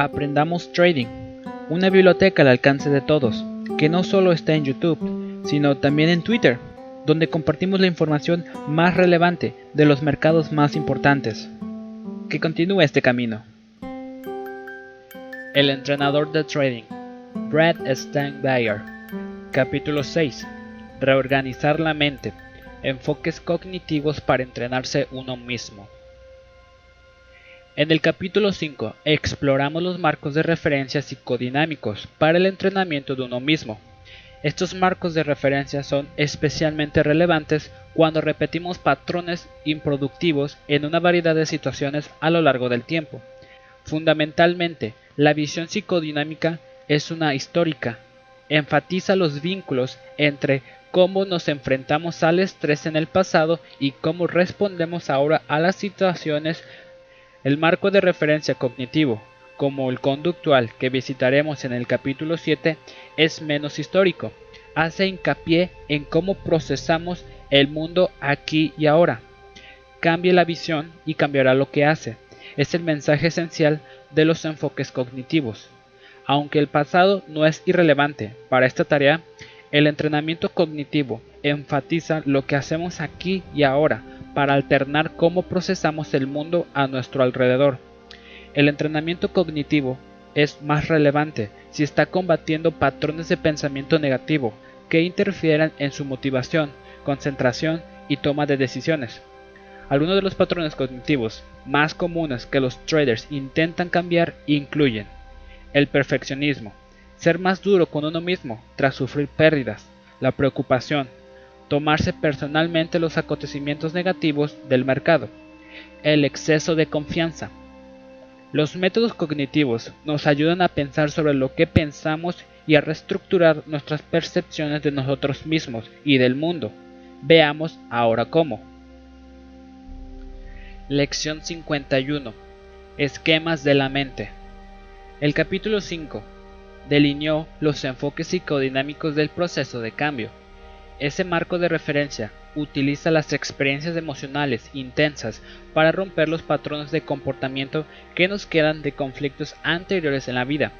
Aprendamos Trading, una biblioteca al alcance de todos, que no solo está en YouTube, sino también en Twitter, donde compartimos la información más relevante de los mercados más importantes. Que continúe este camino. El entrenador de trading, Brad Steinbayer, capítulo 6. Reorganizar la mente, enfoques cognitivos para entrenarse uno mismo. En el capítulo 5 exploramos los marcos de referencia psicodinámicos para el entrenamiento de uno mismo. Estos marcos de referencia son especialmente relevantes cuando repetimos patrones improductivos en una variedad de situaciones a lo largo del tiempo. Fundamentalmente, la visión psicodinámica es una histórica. Enfatiza los vínculos entre cómo nos enfrentamos al estrés en el pasado y cómo respondemos ahora a las situaciones el marco de referencia cognitivo, como el conductual que visitaremos en el capítulo 7, es menos histórico. Hace hincapié en cómo procesamos el mundo aquí y ahora. Cambie la visión y cambiará lo que hace. Es el mensaje esencial de los enfoques cognitivos. Aunque el pasado no es irrelevante para esta tarea, el entrenamiento cognitivo enfatiza lo que hacemos aquí y ahora para alternar cómo procesamos el mundo a nuestro alrededor. El entrenamiento cognitivo es más relevante si está combatiendo patrones de pensamiento negativo que interfieran en su motivación, concentración y toma de decisiones. Algunos de los patrones cognitivos más comunes que los traders intentan cambiar incluyen el perfeccionismo, ser más duro con uno mismo tras sufrir pérdidas, la preocupación, tomarse personalmente los acontecimientos negativos del mercado, el exceso de confianza. Los métodos cognitivos nos ayudan a pensar sobre lo que pensamos y a reestructurar nuestras percepciones de nosotros mismos y del mundo. Veamos ahora cómo. Lección 51. Esquemas de la mente. El capítulo 5 delineó los enfoques psicodinámicos del proceso de cambio. Ese marco de referencia utiliza las experiencias emocionales intensas para romper los patrones de comportamiento que nos quedan de conflictos anteriores en la vida.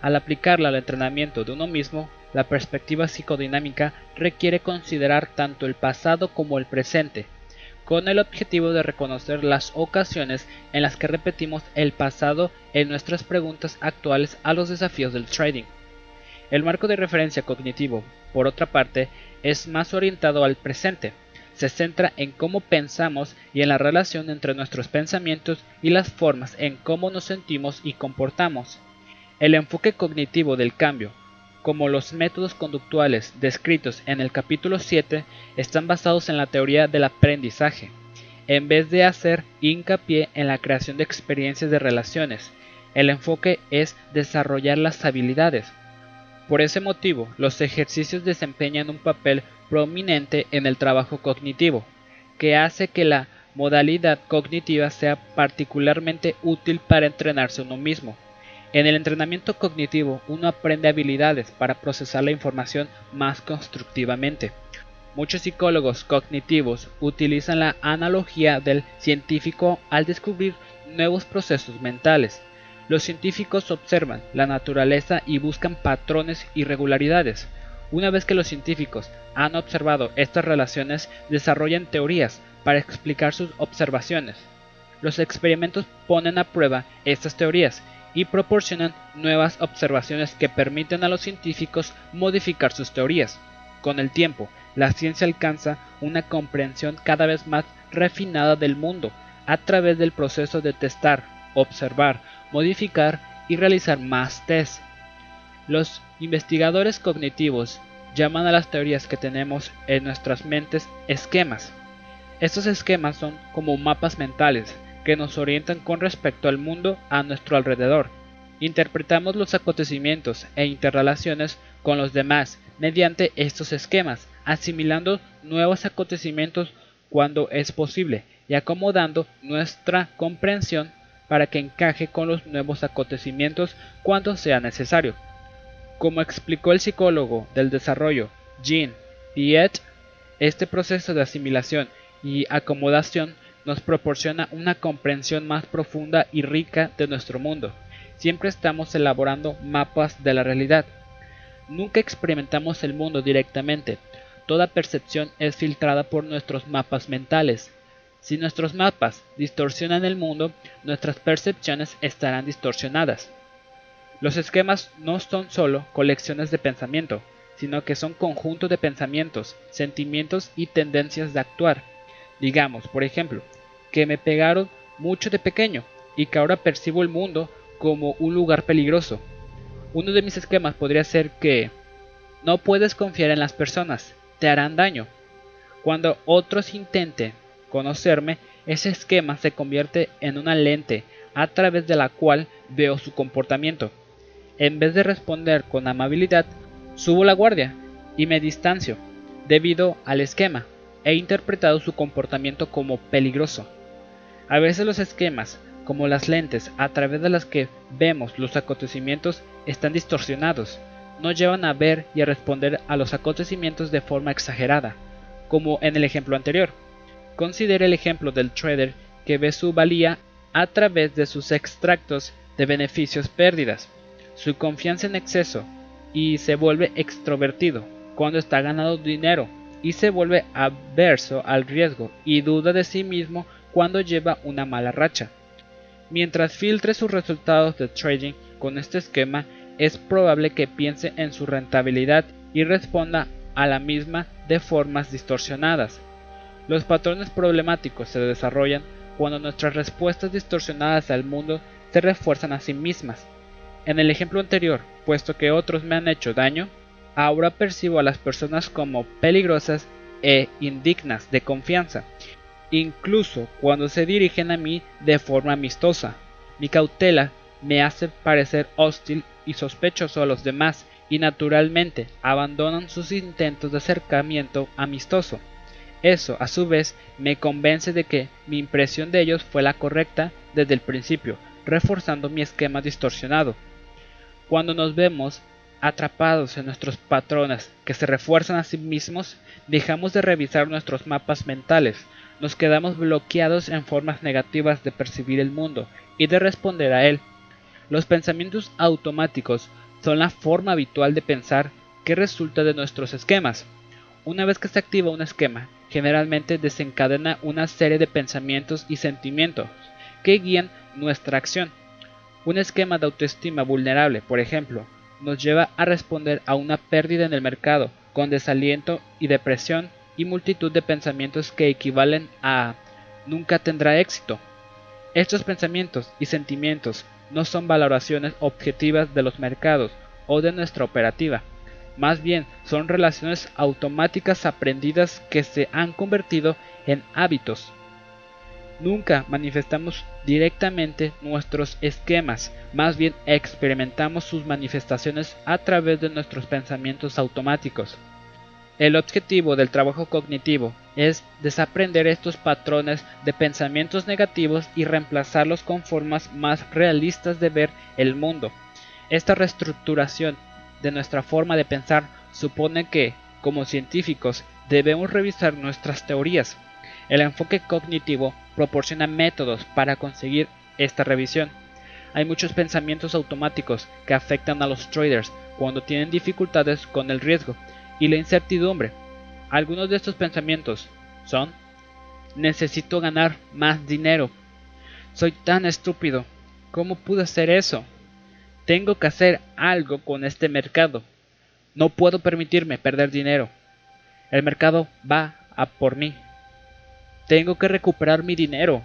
Al aplicarla al entrenamiento de uno mismo, la perspectiva psicodinámica requiere considerar tanto el pasado como el presente, con el objetivo de reconocer las ocasiones en las que repetimos el pasado en nuestras preguntas actuales a los desafíos del trading. El marco de referencia cognitivo, por otra parte, es más orientado al presente. Se centra en cómo pensamos y en la relación entre nuestros pensamientos y las formas en cómo nos sentimos y comportamos. El enfoque cognitivo del cambio, como los métodos conductuales descritos en el capítulo 7, están basados en la teoría del aprendizaje, en vez de hacer hincapié en la creación de experiencias de relaciones. El enfoque es desarrollar las habilidades, por ese motivo, los ejercicios desempeñan un papel prominente en el trabajo cognitivo, que hace que la modalidad cognitiva sea particularmente útil para entrenarse uno mismo. En el entrenamiento cognitivo uno aprende habilidades para procesar la información más constructivamente. Muchos psicólogos cognitivos utilizan la analogía del científico al descubrir nuevos procesos mentales. Los científicos observan la naturaleza y buscan patrones y regularidades. Una vez que los científicos han observado estas relaciones, desarrollan teorías para explicar sus observaciones. Los experimentos ponen a prueba estas teorías y proporcionan nuevas observaciones que permiten a los científicos modificar sus teorías. Con el tiempo, la ciencia alcanza una comprensión cada vez más refinada del mundo a través del proceso de testar, observar, modificar y realizar más tests. Los investigadores cognitivos llaman a las teorías que tenemos en nuestras mentes esquemas. Estos esquemas son como mapas mentales que nos orientan con respecto al mundo a nuestro alrededor. Interpretamos los acontecimientos e interrelaciones con los demás mediante estos esquemas, asimilando nuevos acontecimientos cuando es posible y acomodando nuestra comprensión para que encaje con los nuevos acontecimientos cuando sea necesario. Como explicó el psicólogo del desarrollo Jean Piet, este proceso de asimilación y acomodación nos proporciona una comprensión más profunda y rica de nuestro mundo. siempre estamos elaborando mapas de la realidad. Nunca experimentamos el mundo directamente. Toda percepción es filtrada por nuestros mapas mentales. Si nuestros mapas distorsionan el mundo, nuestras percepciones estarán distorsionadas. Los esquemas no son solo colecciones de pensamiento, sino que son conjuntos de pensamientos, sentimientos y tendencias de actuar. Digamos, por ejemplo, que me pegaron mucho de pequeño y que ahora percibo el mundo como un lugar peligroso. Uno de mis esquemas podría ser que no puedes confiar en las personas, te harán daño. Cuando otros intenten conocerme, ese esquema se convierte en una lente a través de la cual veo su comportamiento. En vez de responder con amabilidad, subo la guardia y me distancio debido al esquema. He interpretado su comportamiento como peligroso. A veces los esquemas, como las lentes a través de las que vemos los acontecimientos, están distorsionados. No llevan a ver y a responder a los acontecimientos de forma exagerada, como en el ejemplo anterior. Considere el ejemplo del trader que ve su valía a través de sus extractos de beneficios pérdidas, su confianza en exceso y se vuelve extrovertido cuando está ganando dinero y se vuelve adverso al riesgo y duda de sí mismo cuando lleva una mala racha. Mientras filtre sus resultados de trading con este esquema, es probable que piense en su rentabilidad y responda a la misma de formas distorsionadas. Los patrones problemáticos se desarrollan cuando nuestras respuestas distorsionadas al mundo se refuerzan a sí mismas. En el ejemplo anterior, puesto que otros me han hecho daño, ahora percibo a las personas como peligrosas e indignas de confianza, incluso cuando se dirigen a mí de forma amistosa. Mi cautela me hace parecer hostil y sospechoso a los demás y naturalmente abandonan sus intentos de acercamiento amistoso. Eso, a su vez, me convence de que mi impresión de ellos fue la correcta desde el principio, reforzando mi esquema distorsionado. Cuando nos vemos atrapados en nuestros patrones que se refuerzan a sí mismos, dejamos de revisar nuestros mapas mentales, nos quedamos bloqueados en formas negativas de percibir el mundo y de responder a él. Los pensamientos automáticos son la forma habitual de pensar que resulta de nuestros esquemas. Una vez que se activa un esquema, generalmente desencadena una serie de pensamientos y sentimientos que guían nuestra acción. Un esquema de autoestima vulnerable, por ejemplo, nos lleva a responder a una pérdida en el mercado con desaliento y depresión y multitud de pensamientos que equivalen a nunca tendrá éxito. Estos pensamientos y sentimientos no son valoraciones objetivas de los mercados o de nuestra operativa, más bien son relaciones automáticas aprendidas que se han convertido en hábitos. Nunca manifestamos directamente nuestros esquemas, más bien experimentamos sus manifestaciones a través de nuestros pensamientos automáticos. El objetivo del trabajo cognitivo es desaprender estos patrones de pensamientos negativos y reemplazarlos con formas más realistas de ver el mundo. Esta reestructuración de nuestra forma de pensar supone que, como científicos, debemos revisar nuestras teorías. El enfoque cognitivo proporciona métodos para conseguir esta revisión. Hay muchos pensamientos automáticos que afectan a los traders cuando tienen dificultades con el riesgo y la incertidumbre. Algunos de estos pensamientos son, necesito ganar más dinero. Soy tan estúpido. ¿Cómo pude hacer eso? Tengo que hacer algo con este mercado. No puedo permitirme perder dinero. El mercado va a por mí. Tengo que recuperar mi dinero.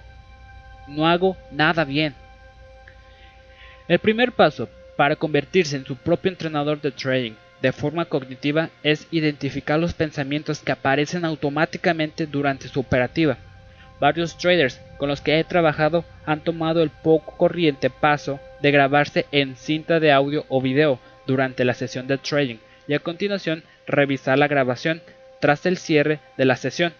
No hago nada bien. El primer paso para convertirse en su propio entrenador de trading de forma cognitiva es identificar los pensamientos que aparecen automáticamente durante su operativa. Varios traders con los que he trabajado han tomado el poco corriente paso de grabarse en cinta de audio o video durante la sesión de trading y a continuación revisar la grabación tras el cierre de la sesión.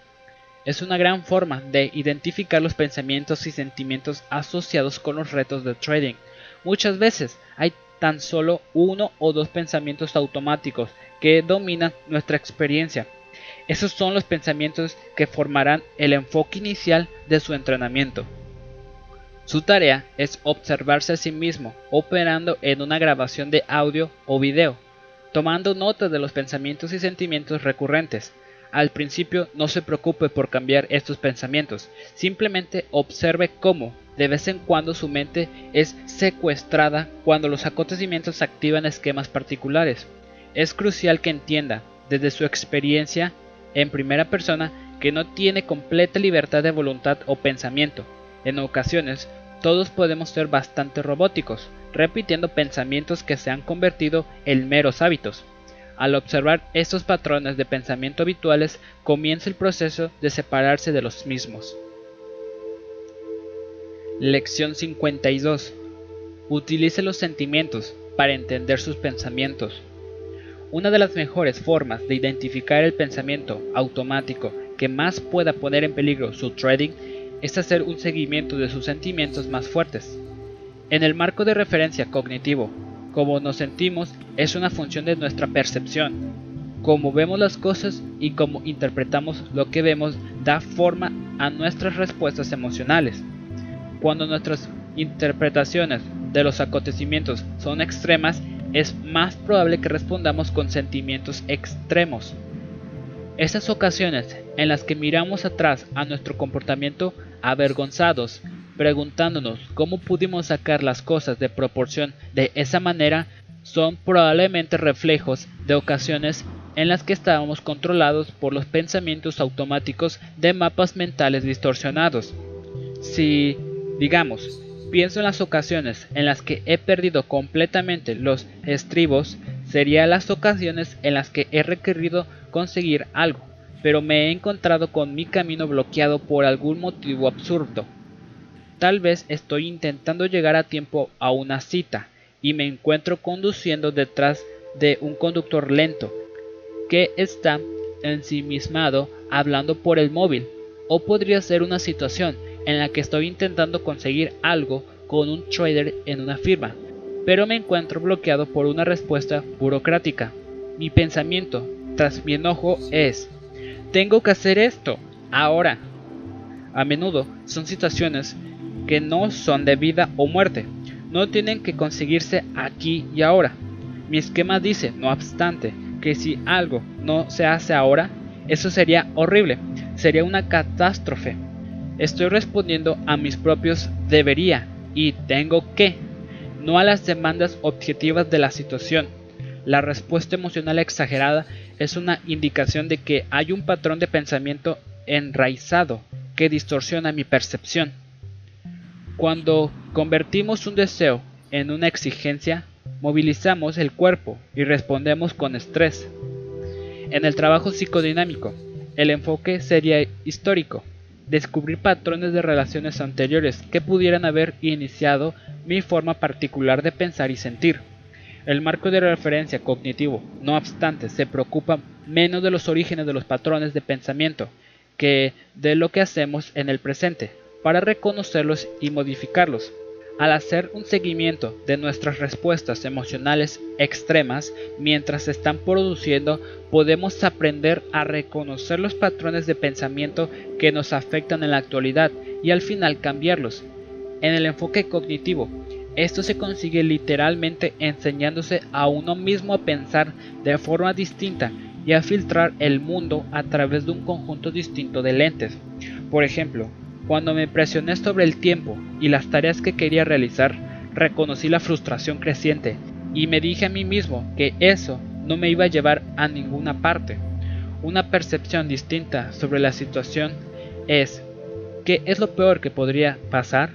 Es una gran forma de identificar los pensamientos y sentimientos asociados con los retos de trading. Muchas veces hay tan solo uno o dos pensamientos automáticos que dominan nuestra experiencia. Esos son los pensamientos que formarán el enfoque inicial de su entrenamiento. Su tarea es observarse a sí mismo operando en una grabación de audio o video, tomando nota de los pensamientos y sentimientos recurrentes. Al principio no se preocupe por cambiar estos pensamientos, simplemente observe cómo, de vez en cuando su mente es secuestrada cuando los acontecimientos activan esquemas particulares. Es crucial que entienda, desde su experiencia en primera persona, que no tiene completa libertad de voluntad o pensamiento. En ocasiones, todos podemos ser bastante robóticos, repitiendo pensamientos que se han convertido en meros hábitos. Al observar estos patrones de pensamiento habituales, comienza el proceso de separarse de los mismos. Lección 52. Utilice los sentimientos para entender sus pensamientos. Una de las mejores formas de identificar el pensamiento automático que más pueda poner en peligro su trading es hacer un seguimiento de sus sentimientos más fuertes. En el marco de referencia cognitivo, cómo nos sentimos es una función de nuestra percepción. Cómo vemos las cosas y cómo interpretamos lo que vemos da forma a nuestras respuestas emocionales. Cuando nuestras interpretaciones de los acontecimientos son extremas, es más probable que respondamos con sentimientos extremos. Esas ocasiones en las que miramos atrás a nuestro comportamiento avergonzados, preguntándonos cómo pudimos sacar las cosas de proporción de esa manera, son probablemente reflejos de ocasiones en las que estábamos controlados por los pensamientos automáticos de mapas mentales distorsionados. Si Digamos, pienso en las ocasiones en las que he perdido completamente los estribos, serían las ocasiones en las que he requerido conseguir algo, pero me he encontrado con mi camino bloqueado por algún motivo absurdo. Tal vez estoy intentando llegar a tiempo a una cita y me encuentro conduciendo detrás de un conductor lento que está ensimismado hablando por el móvil. O podría ser una situación en la que estoy intentando conseguir algo con un trader en una firma, pero me encuentro bloqueado por una respuesta burocrática. Mi pensamiento, tras mi enojo, es, tengo que hacer esto, ahora. A menudo son situaciones que no son de vida o muerte, no tienen que conseguirse aquí y ahora. Mi esquema dice, no obstante, que si algo no se hace ahora, eso sería horrible, sería una catástrofe. Estoy respondiendo a mis propios debería y tengo que, no a las demandas objetivas de la situación. La respuesta emocional exagerada es una indicación de que hay un patrón de pensamiento enraizado que distorsiona mi percepción. Cuando convertimos un deseo en una exigencia, movilizamos el cuerpo y respondemos con estrés. En el trabajo psicodinámico, el enfoque sería histórico descubrir patrones de relaciones anteriores que pudieran haber iniciado mi forma particular de pensar y sentir. El marco de referencia cognitivo, no obstante, se preocupa menos de los orígenes de los patrones de pensamiento que de lo que hacemos en el presente, para reconocerlos y modificarlos. Al hacer un seguimiento de nuestras respuestas emocionales extremas mientras se están produciendo, podemos aprender a reconocer los patrones de pensamiento que nos afectan en la actualidad y al final cambiarlos. En el enfoque cognitivo, esto se consigue literalmente enseñándose a uno mismo a pensar de forma distinta y a filtrar el mundo a través de un conjunto distinto de lentes. Por ejemplo, cuando me presioné sobre el tiempo y las tareas que quería realizar, reconocí la frustración creciente y me dije a mí mismo que eso no me iba a llevar a ninguna parte. Una percepción distinta sobre la situación es ¿qué es lo peor que podría pasar?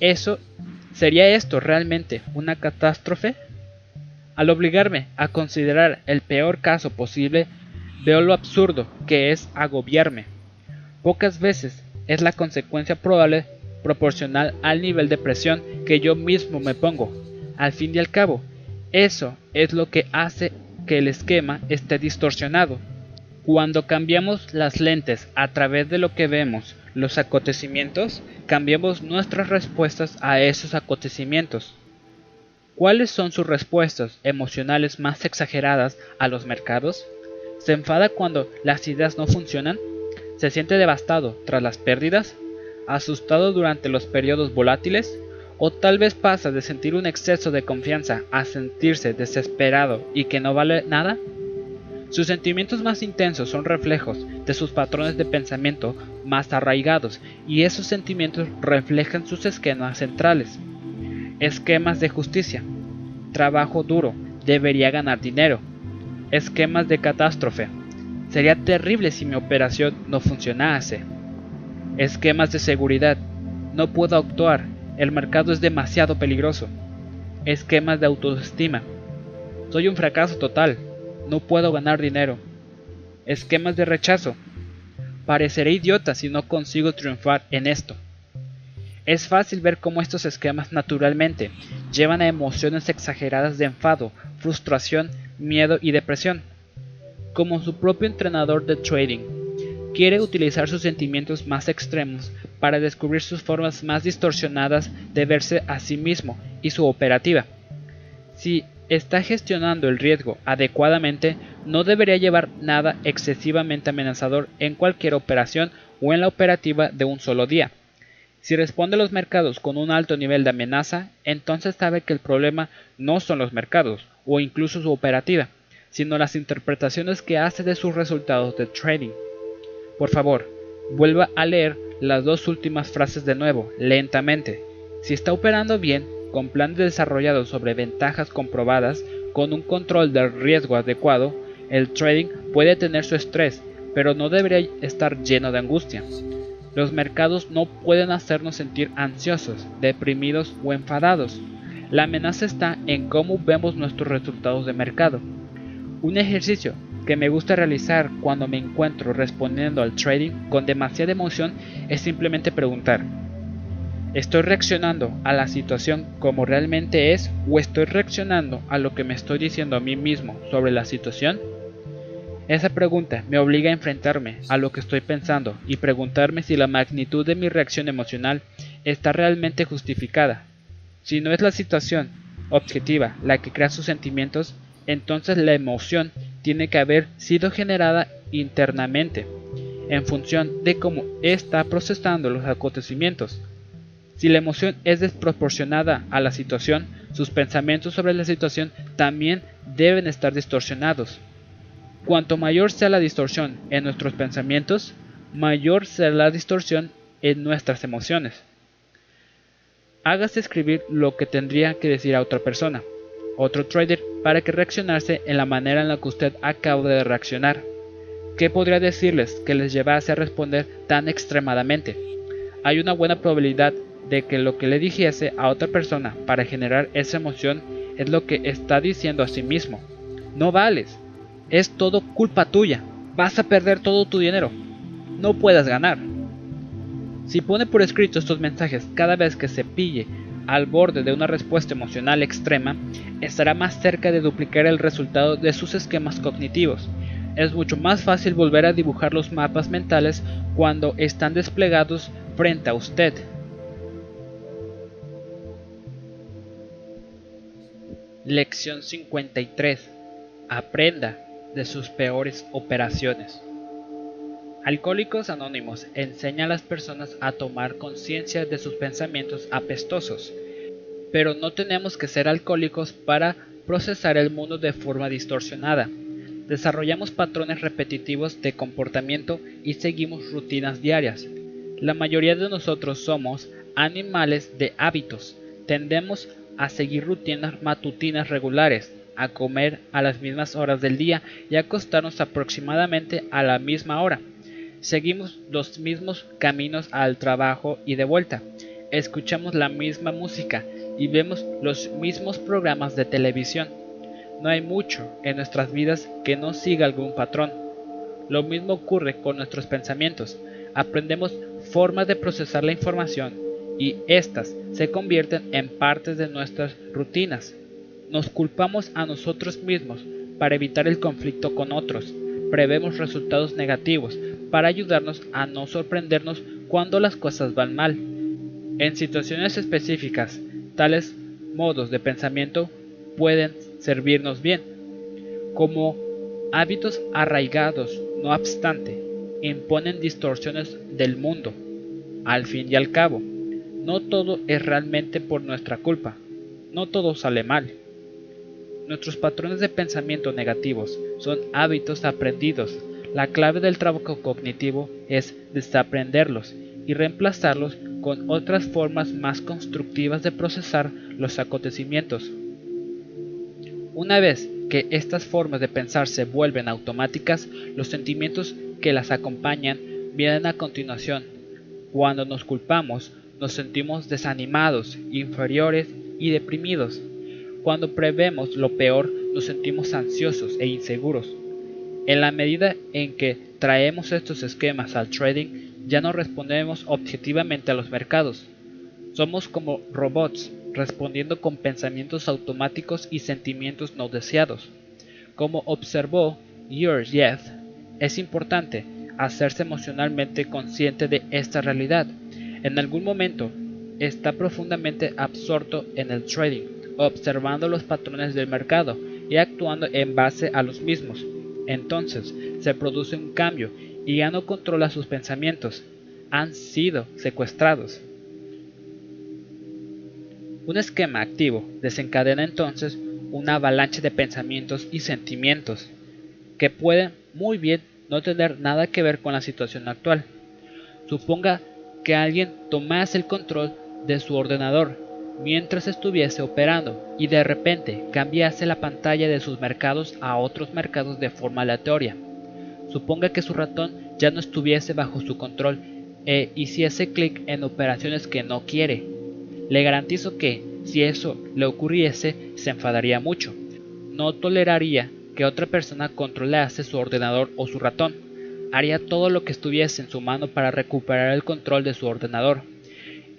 ¿Eso sería esto realmente una catástrofe? Al obligarme a considerar el peor caso posible, veo lo absurdo que es agobiarme. Pocas veces es la consecuencia probable proporcional al nivel de presión que yo mismo me pongo. Al fin y al cabo, eso es lo que hace que el esquema esté distorsionado. Cuando cambiamos las lentes a través de lo que vemos los acontecimientos, cambiamos nuestras respuestas a esos acontecimientos. ¿Cuáles son sus respuestas emocionales más exageradas a los mercados? ¿Se enfada cuando las ideas no funcionan? se siente devastado tras las pérdidas, asustado durante los periodos volátiles? ¿O tal vez pasa de sentir un exceso de confianza a sentirse desesperado y que no vale nada? Sus sentimientos más intensos son reflejos de sus patrones de pensamiento más arraigados y esos sentimientos reflejan sus esquemas centrales. Esquemas de justicia. Trabajo duro. Debería ganar dinero. Esquemas de catástrofe. Sería terrible si mi operación no funcionase. Esquemas de seguridad. No puedo actuar. El mercado es demasiado peligroso. Esquemas de autoestima. Soy un fracaso total no puedo ganar dinero. Esquemas de rechazo. Pareceré idiota si no consigo triunfar en esto. Es fácil ver cómo estos esquemas naturalmente llevan a emociones exageradas de enfado, frustración, miedo y depresión. Como su propio entrenador de trading, quiere utilizar sus sentimientos más extremos para descubrir sus formas más distorsionadas de verse a sí mismo y su operativa. Si está gestionando el riesgo adecuadamente, no debería llevar nada excesivamente amenazador en cualquier operación o en la operativa de un solo día. Si responde a los mercados con un alto nivel de amenaza, entonces sabe que el problema no son los mercados o incluso su operativa, sino las interpretaciones que hace de sus resultados de trading. Por favor, vuelva a leer las dos últimas frases de nuevo, lentamente. Si está operando bien, con planes desarrollados sobre ventajas comprobadas, con un control del riesgo adecuado, el trading puede tener su estrés, pero no debería estar lleno de angustia. Los mercados no pueden hacernos sentir ansiosos, deprimidos o enfadados. La amenaza está en cómo vemos nuestros resultados de mercado. Un ejercicio que me gusta realizar cuando me encuentro respondiendo al trading con demasiada emoción es simplemente preguntar, ¿Estoy reaccionando a la situación como realmente es o estoy reaccionando a lo que me estoy diciendo a mí mismo sobre la situación? Esa pregunta me obliga a enfrentarme a lo que estoy pensando y preguntarme si la magnitud de mi reacción emocional está realmente justificada. Si no es la situación objetiva la que crea sus sentimientos, entonces la emoción tiene que haber sido generada internamente, en función de cómo está procesando los acontecimientos. Si la emoción es desproporcionada a la situación, sus pensamientos sobre la situación también deben estar distorsionados. Cuanto mayor sea la distorsión en nuestros pensamientos, mayor será la distorsión en nuestras emociones. Hágase escribir lo que tendría que decir a otra persona, otro trader, para que reaccionase en la manera en la que usted acaba de reaccionar. ¿Qué podría decirles que les llevase a responder tan extremadamente? Hay una buena probabilidad de que lo que le dijese a otra persona para generar esa emoción es lo que está diciendo a sí mismo. No vales. Es todo culpa tuya. Vas a perder todo tu dinero. No puedas ganar. Si pone por escrito estos mensajes cada vez que se pille al borde de una respuesta emocional extrema, estará más cerca de duplicar el resultado de sus esquemas cognitivos. Es mucho más fácil volver a dibujar los mapas mentales cuando están desplegados frente a usted. Lección 53. Aprenda de sus peores operaciones. Alcohólicos Anónimos enseña a las personas a tomar conciencia de sus pensamientos apestosos, pero no tenemos que ser alcohólicos para procesar el mundo de forma distorsionada. Desarrollamos patrones repetitivos de comportamiento y seguimos rutinas diarias. La mayoría de nosotros somos animales de hábitos. Tendemos a seguir rutinas matutinas regulares, a comer a las mismas horas del día y acostarnos aproximadamente a la misma hora. Seguimos los mismos caminos al trabajo y de vuelta. Escuchamos la misma música y vemos los mismos programas de televisión. No hay mucho en nuestras vidas que no siga algún patrón. Lo mismo ocurre con nuestros pensamientos. Aprendemos formas de procesar la información y éstas se convierten en partes de nuestras rutinas. Nos culpamos a nosotros mismos para evitar el conflicto con otros. Prevemos resultados negativos para ayudarnos a no sorprendernos cuando las cosas van mal. En situaciones específicas, tales modos de pensamiento pueden servirnos bien. Como hábitos arraigados, no obstante, imponen distorsiones del mundo al fin y al cabo, no todo es realmente por nuestra culpa, no todo sale mal. Nuestros patrones de pensamiento negativos son hábitos aprendidos. La clave del trabajo cognitivo es desaprenderlos y reemplazarlos con otras formas más constructivas de procesar los acontecimientos. Una vez que estas formas de pensar se vuelven automáticas, los sentimientos que las acompañan vienen a continuación. Cuando nos culpamos, nos sentimos desanimados, inferiores y deprimidos. Cuando prevemos lo peor, nos sentimos ansiosos e inseguros. En la medida en que traemos estos esquemas al trading, ya no respondemos objetivamente a los mercados. Somos como robots, respondiendo con pensamientos automáticos y sentimientos no deseados. Como observó Jeff, es importante hacerse emocionalmente consciente de esta realidad. En algún momento está profundamente absorto en el trading, observando los patrones del mercado y actuando en base a los mismos. Entonces se produce un cambio y ya no controla sus pensamientos. Han sido secuestrados. Un esquema activo desencadena entonces una avalancha de pensamientos y sentimientos que pueden muy bien no tener nada que ver con la situación actual. Suponga que alguien tomase el control de su ordenador mientras estuviese operando y de repente cambiase la pantalla de sus mercados a otros mercados de forma aleatoria. Suponga que su ratón ya no estuviese bajo su control e hiciese clic en operaciones que no quiere le garantizo que, si eso le ocurriese, se enfadaría mucho. No toleraría que otra persona controlase su ordenador o su ratón. Haría todo lo que estuviese en su mano para recuperar el control de su ordenador.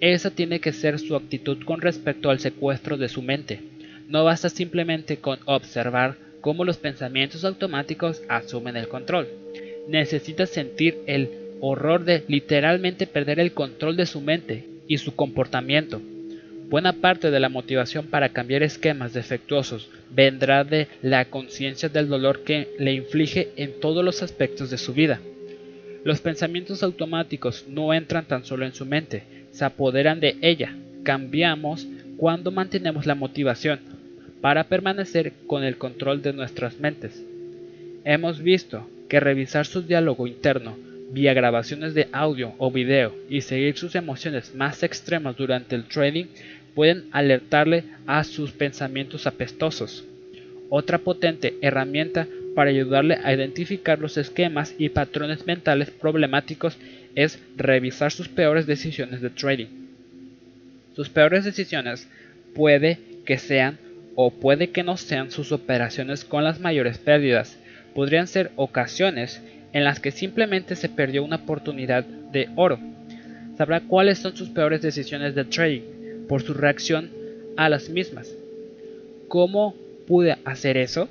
Esa tiene que ser su actitud con respecto al secuestro de su mente. No basta simplemente con observar cómo los pensamientos automáticos asumen el control. Necesita sentir el horror de literalmente perder el control de su mente y su comportamiento. Buena parte de la motivación para cambiar esquemas defectuosos vendrá de la conciencia del dolor que le inflige en todos los aspectos de su vida. Los pensamientos automáticos no entran tan solo en su mente, se apoderan de ella. Cambiamos cuando mantenemos la motivación para permanecer con el control de nuestras mentes. Hemos visto que revisar su diálogo interno vía grabaciones de audio o video y seguir sus emociones más extremas durante el trading pueden alertarle a sus pensamientos apestosos. Otra potente herramienta para ayudarle a identificar los esquemas y patrones mentales problemáticos es revisar sus peores decisiones de trading. Sus peores decisiones puede que sean o puede que no sean sus operaciones con las mayores pérdidas. Podrían ser ocasiones en las que simplemente se perdió una oportunidad de oro. Sabrá cuáles son sus peores decisiones de trading por su reacción a las mismas. ¿Cómo pude hacer eso?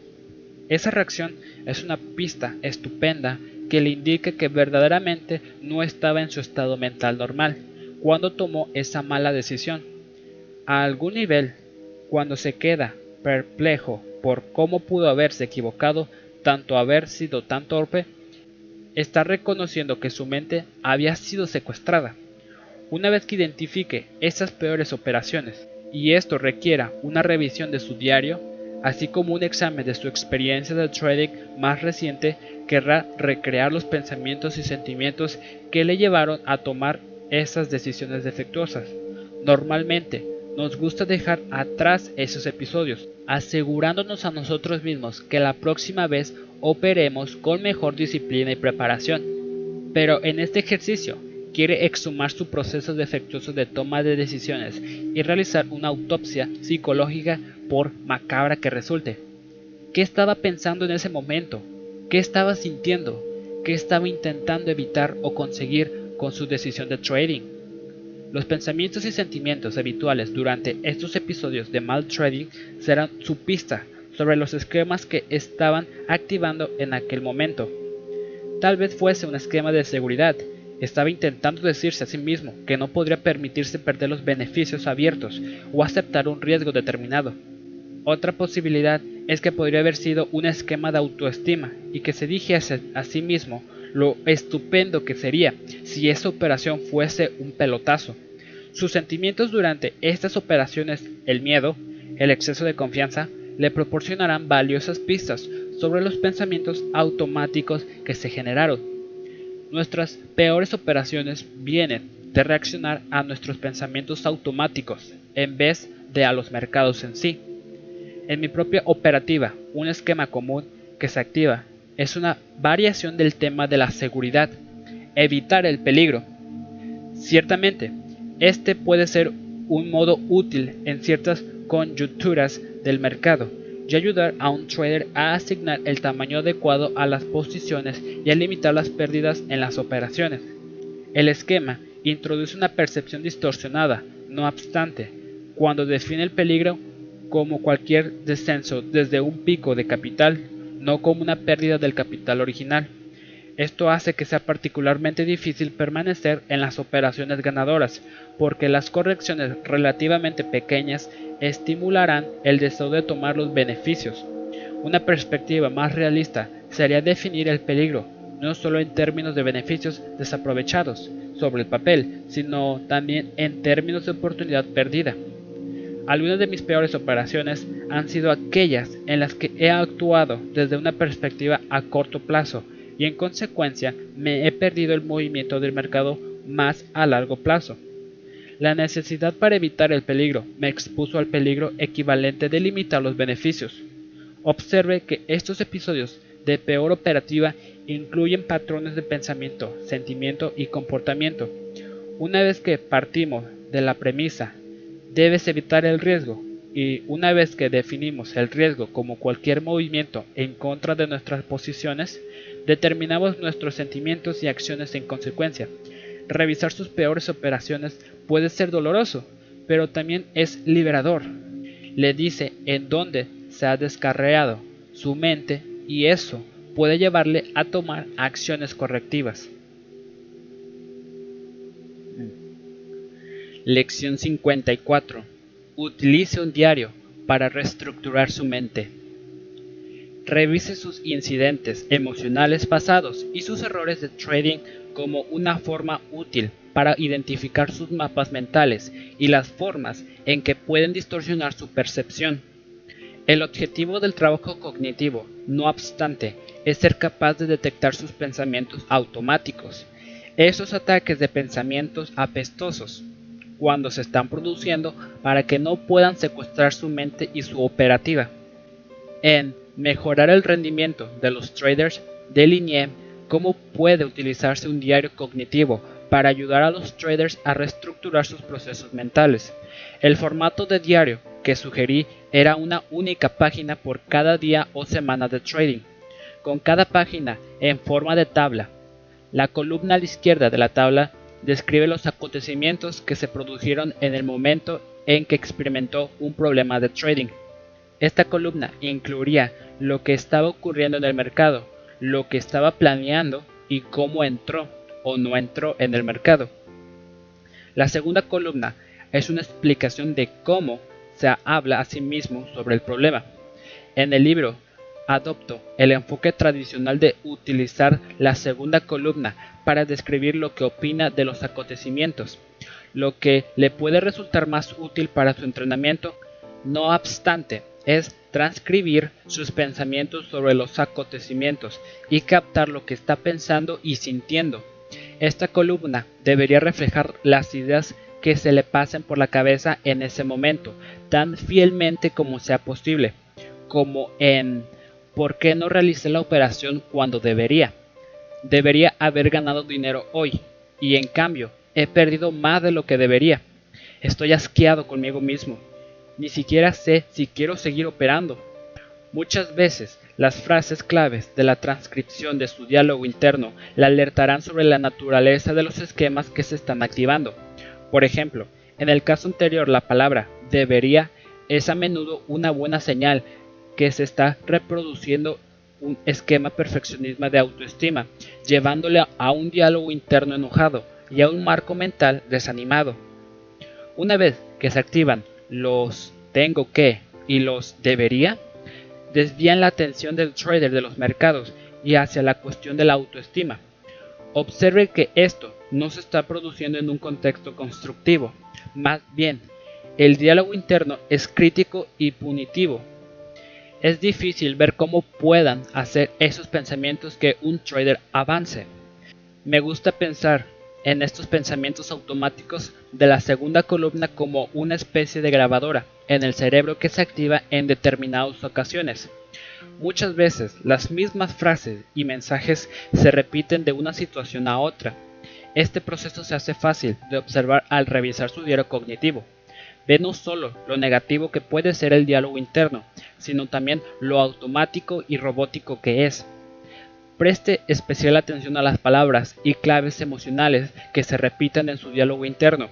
Esa reacción es una pista estupenda que le indica que verdaderamente no estaba en su estado mental normal cuando tomó esa mala decisión. A algún nivel, cuando se queda perplejo por cómo pudo haberse equivocado, tanto haber sido tan torpe, está reconociendo que su mente había sido secuestrada. Una vez que identifique esas peores operaciones y esto requiera una revisión de su diario, así como un examen de su experiencia de trading más reciente, querrá recrear los pensamientos y sentimientos que le llevaron a tomar esas decisiones defectuosas. Normalmente, nos gusta dejar atrás esos episodios, asegurándonos a nosotros mismos que la próxima vez operemos con mejor disciplina y preparación. Pero en este ejercicio quiere exhumar su proceso defectuoso de toma de decisiones y realizar una autopsia psicológica por macabra que resulte. ¿Qué estaba pensando en ese momento? ¿Qué estaba sintiendo? ¿Qué estaba intentando evitar o conseguir con su decisión de trading? Los pensamientos y sentimientos habituales durante estos episodios de mal trading serán su pista sobre los esquemas que estaban activando en aquel momento. Tal vez fuese un esquema de seguridad estaba intentando decirse a sí mismo que no podría permitirse perder los beneficios abiertos o aceptar un riesgo determinado. Otra posibilidad es que podría haber sido un esquema de autoestima y que se dijese a sí mismo lo estupendo que sería si esa operación fuese un pelotazo. Sus sentimientos durante estas operaciones, el miedo, el exceso de confianza, le proporcionarán valiosas pistas sobre los pensamientos automáticos que se generaron. Nuestras peores operaciones vienen de reaccionar a nuestros pensamientos automáticos en vez de a los mercados en sí. En mi propia operativa, un esquema común que se activa es una variación del tema de la seguridad, evitar el peligro. Ciertamente, este puede ser un modo útil en ciertas coyunturas del mercado y ayudar a un trader a asignar el tamaño adecuado a las posiciones y a limitar las pérdidas en las operaciones. El esquema introduce una percepción distorsionada, no obstante, cuando define el peligro como cualquier descenso desde un pico de capital, no como una pérdida del capital original. Esto hace que sea particularmente difícil permanecer en las operaciones ganadoras, porque las correcciones relativamente pequeñas estimularán el deseo de tomar los beneficios. Una perspectiva más realista sería definir el peligro, no solo en términos de beneficios desaprovechados sobre el papel, sino también en términos de oportunidad perdida. Algunas de mis peores operaciones han sido aquellas en las que he actuado desde una perspectiva a corto plazo y en consecuencia me he perdido el movimiento del mercado más a largo plazo. La necesidad para evitar el peligro me expuso al peligro equivalente de limitar los beneficios. Observe que estos episodios de peor operativa incluyen patrones de pensamiento, sentimiento y comportamiento. Una vez que partimos de la premisa, debes evitar el riesgo, y una vez que definimos el riesgo como cualquier movimiento en contra de nuestras posiciones, determinamos nuestros sentimientos y acciones en consecuencia. Revisar sus peores operaciones puede ser doloroso, pero también es liberador. Le dice en dónde se ha descarreado su mente y eso puede llevarle a tomar acciones correctivas. Lección 54. Utilice un diario para reestructurar su mente. Revise sus incidentes emocionales pasados y sus errores de trading como una forma útil para identificar sus mapas mentales y las formas en que pueden distorsionar su percepción. El objetivo del trabajo cognitivo, no obstante, es ser capaz de detectar sus pensamientos automáticos, esos ataques de pensamientos apestosos, cuando se están produciendo para que no puedan secuestrar su mente y su operativa. En mejorar el rendimiento de los traders, delineé cómo puede utilizarse un diario cognitivo para ayudar a los traders a reestructurar sus procesos mentales. El formato de diario que sugerí era una única página por cada día o semana de trading, con cada página en forma de tabla. La columna a la izquierda de la tabla describe los acontecimientos que se produjeron en el momento en que experimentó un problema de trading. Esta columna incluiría lo que estaba ocurriendo en el mercado, lo que estaba planeando y cómo entró o no entró en el mercado. La segunda columna es una explicación de cómo se habla a sí mismo sobre el problema. En el libro adopto el enfoque tradicional de utilizar la segunda columna para describir lo que opina de los acontecimientos, lo que le puede resultar más útil para su entrenamiento. No obstante, es transcribir sus pensamientos sobre los acontecimientos y captar lo que está pensando y sintiendo. Esta columna debería reflejar las ideas que se le pasen por la cabeza en ese momento, tan fielmente como sea posible, como en ¿por qué no realicé la operación cuando debería? Debería haber ganado dinero hoy, y en cambio he perdido más de lo que debería. Estoy asqueado conmigo mismo ni siquiera sé si quiero seguir operando. Muchas veces las frases claves de la transcripción de su diálogo interno le alertarán sobre la naturaleza de los esquemas que se están activando. Por ejemplo, en el caso anterior la palabra debería es a menudo una buena señal que se está reproduciendo un esquema perfeccionismo de autoestima, llevándole a un diálogo interno enojado y a un marco mental desanimado. Una vez que se activan los tengo que y los debería desvían la atención del trader de los mercados y hacia la cuestión de la autoestima. Observe que esto no se está produciendo en un contexto constructivo, más bien, el diálogo interno es crítico y punitivo. Es difícil ver cómo puedan hacer esos pensamientos que un trader avance. Me gusta pensar en estos pensamientos automáticos de la segunda columna como una especie de grabadora en el cerebro que se activa en determinadas ocasiones. Muchas veces las mismas frases y mensajes se repiten de una situación a otra. Este proceso se hace fácil de observar al revisar su diario cognitivo. Ve no solo lo negativo que puede ser el diálogo interno, sino también lo automático y robótico que es. Preste especial atención a las palabras y claves emocionales que se repiten en su diálogo interno.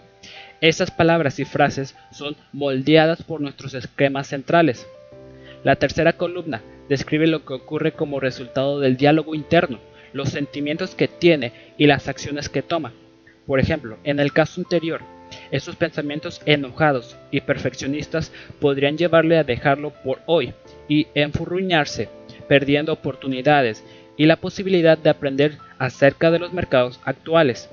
Esas palabras y frases son moldeadas por nuestros esquemas centrales. La tercera columna describe lo que ocurre como resultado del diálogo interno, los sentimientos que tiene y las acciones que toma. Por ejemplo, en el caso anterior, esos pensamientos enojados y perfeccionistas podrían llevarle a dejarlo por hoy y enfurruñarse, perdiendo oportunidades y la posibilidad de aprender acerca de los mercados actuales.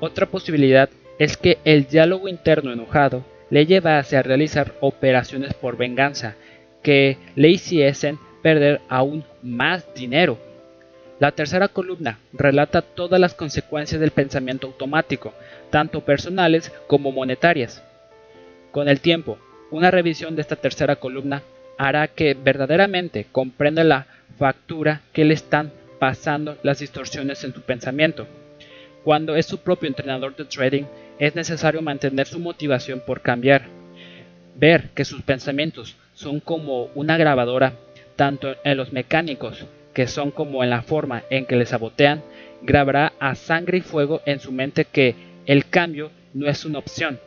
Otra posibilidad es que el diálogo interno enojado le llevase a realizar operaciones por venganza que le hiciesen perder aún más dinero. La tercera columna relata todas las consecuencias del pensamiento automático, tanto personales como monetarias. Con el tiempo, una revisión de esta tercera columna hará que verdaderamente comprenda la factura que le están pasando las distorsiones en su pensamiento. Cuando es su propio entrenador de trading, es necesario mantener su motivación por cambiar. Ver que sus pensamientos son como una grabadora, tanto en los mecánicos, que son como en la forma en que le sabotean, grabará a sangre y fuego en su mente que el cambio no es una opción.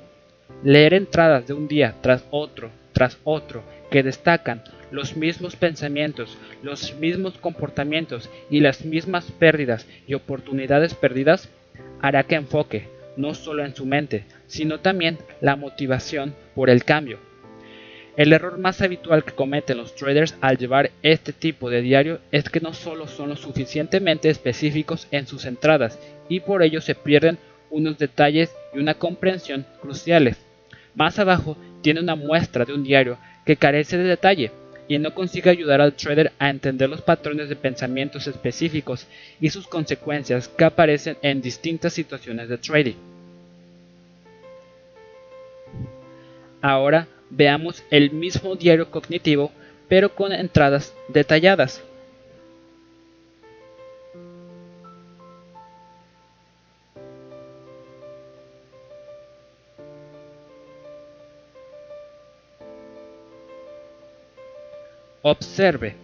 Leer entradas de un día tras otro, tras otro, que destacan los mismos pensamientos, los mismos comportamientos y las mismas pérdidas y oportunidades perdidas, hará que enfoque no solo en su mente, sino también la motivación por el cambio. El error más habitual que cometen los traders al llevar este tipo de diario es que no solo son lo suficientemente específicos en sus entradas y por ello se pierden unos detalles y una comprensión cruciales. Más abajo tiene una muestra de un diario que carece de detalle y no consigue ayudar al trader a entender los patrones de pensamientos específicos y sus consecuencias que aparecen en distintas situaciones de trading. Ahora veamos el mismo diario cognitivo pero con entradas detalladas. Observe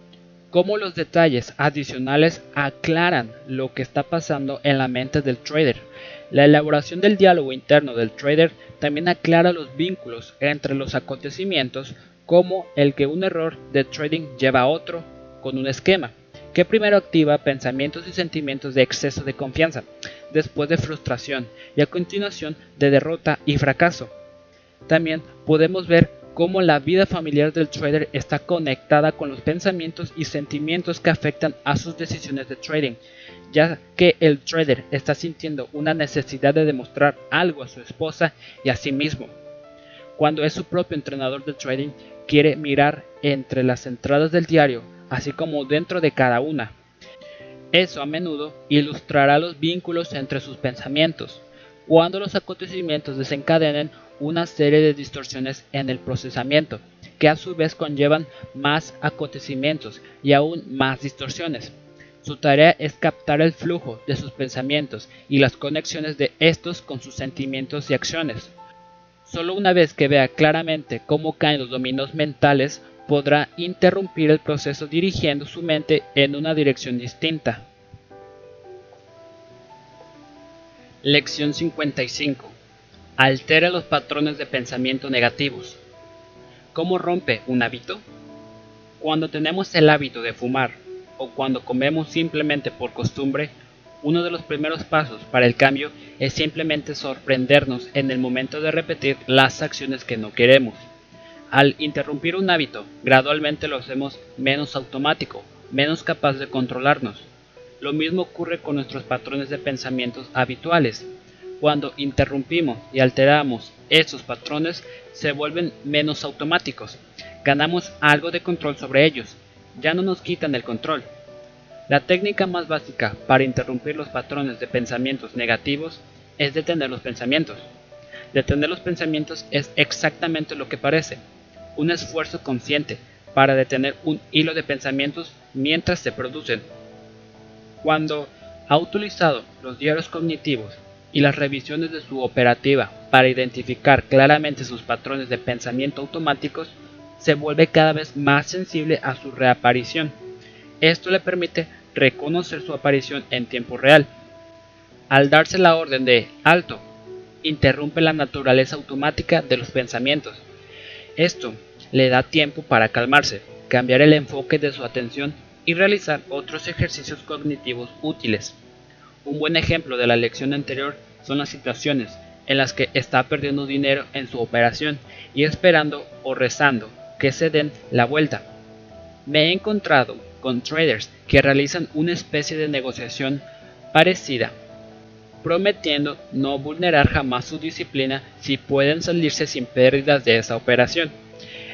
cómo los detalles adicionales aclaran lo que está pasando en la mente del trader. La elaboración del diálogo interno del trader también aclara los vínculos entre los acontecimientos como el que un error de trading lleva a otro con un esquema que primero activa pensamientos y sentimientos de exceso de confianza, después de frustración y a continuación de derrota y fracaso. También podemos ver cómo la vida familiar del trader está conectada con los pensamientos y sentimientos que afectan a sus decisiones de trading, ya que el trader está sintiendo una necesidad de demostrar algo a su esposa y a sí mismo. Cuando es su propio entrenador de trading, quiere mirar entre las entradas del diario, así como dentro de cada una. Eso a menudo ilustrará los vínculos entre sus pensamientos. Cuando los acontecimientos desencadenen una serie de distorsiones en el procesamiento, que a su vez conllevan más acontecimientos y aún más distorsiones. Su tarea es captar el flujo de sus pensamientos y las conexiones de estos con sus sentimientos y acciones. Solo una vez que vea claramente cómo caen los dominos mentales, podrá interrumpir el proceso dirigiendo su mente en una dirección distinta. Lección 55 altera los patrones de pensamiento negativos. ¿Cómo rompe un hábito? Cuando tenemos el hábito de fumar o cuando comemos simplemente por costumbre, uno de los primeros pasos para el cambio es simplemente sorprendernos en el momento de repetir las acciones que no queremos. Al interrumpir un hábito, gradualmente lo hacemos menos automático, menos capaz de controlarnos. Lo mismo ocurre con nuestros patrones de pensamientos habituales. Cuando interrumpimos y alteramos esos patrones, se vuelven menos automáticos. Ganamos algo de control sobre ellos. Ya no nos quitan el control. La técnica más básica para interrumpir los patrones de pensamientos negativos es detener los pensamientos. Detener los pensamientos es exactamente lo que parece, un esfuerzo consciente para detener un hilo de pensamientos mientras se producen. Cuando ha utilizado los diarios cognitivos y las revisiones de su operativa para identificar claramente sus patrones de pensamiento automáticos, se vuelve cada vez más sensible a su reaparición. Esto le permite reconocer su aparición en tiempo real. Al darse la orden de alto, interrumpe la naturaleza automática de los pensamientos. Esto le da tiempo para calmarse, cambiar el enfoque de su atención y realizar otros ejercicios cognitivos útiles. Un buen ejemplo de la lección anterior son las situaciones en las que está perdiendo dinero en su operación y esperando o rezando que se den la vuelta. Me he encontrado con traders que realizan una especie de negociación parecida, prometiendo no vulnerar jamás su disciplina si pueden salirse sin pérdidas de esa operación.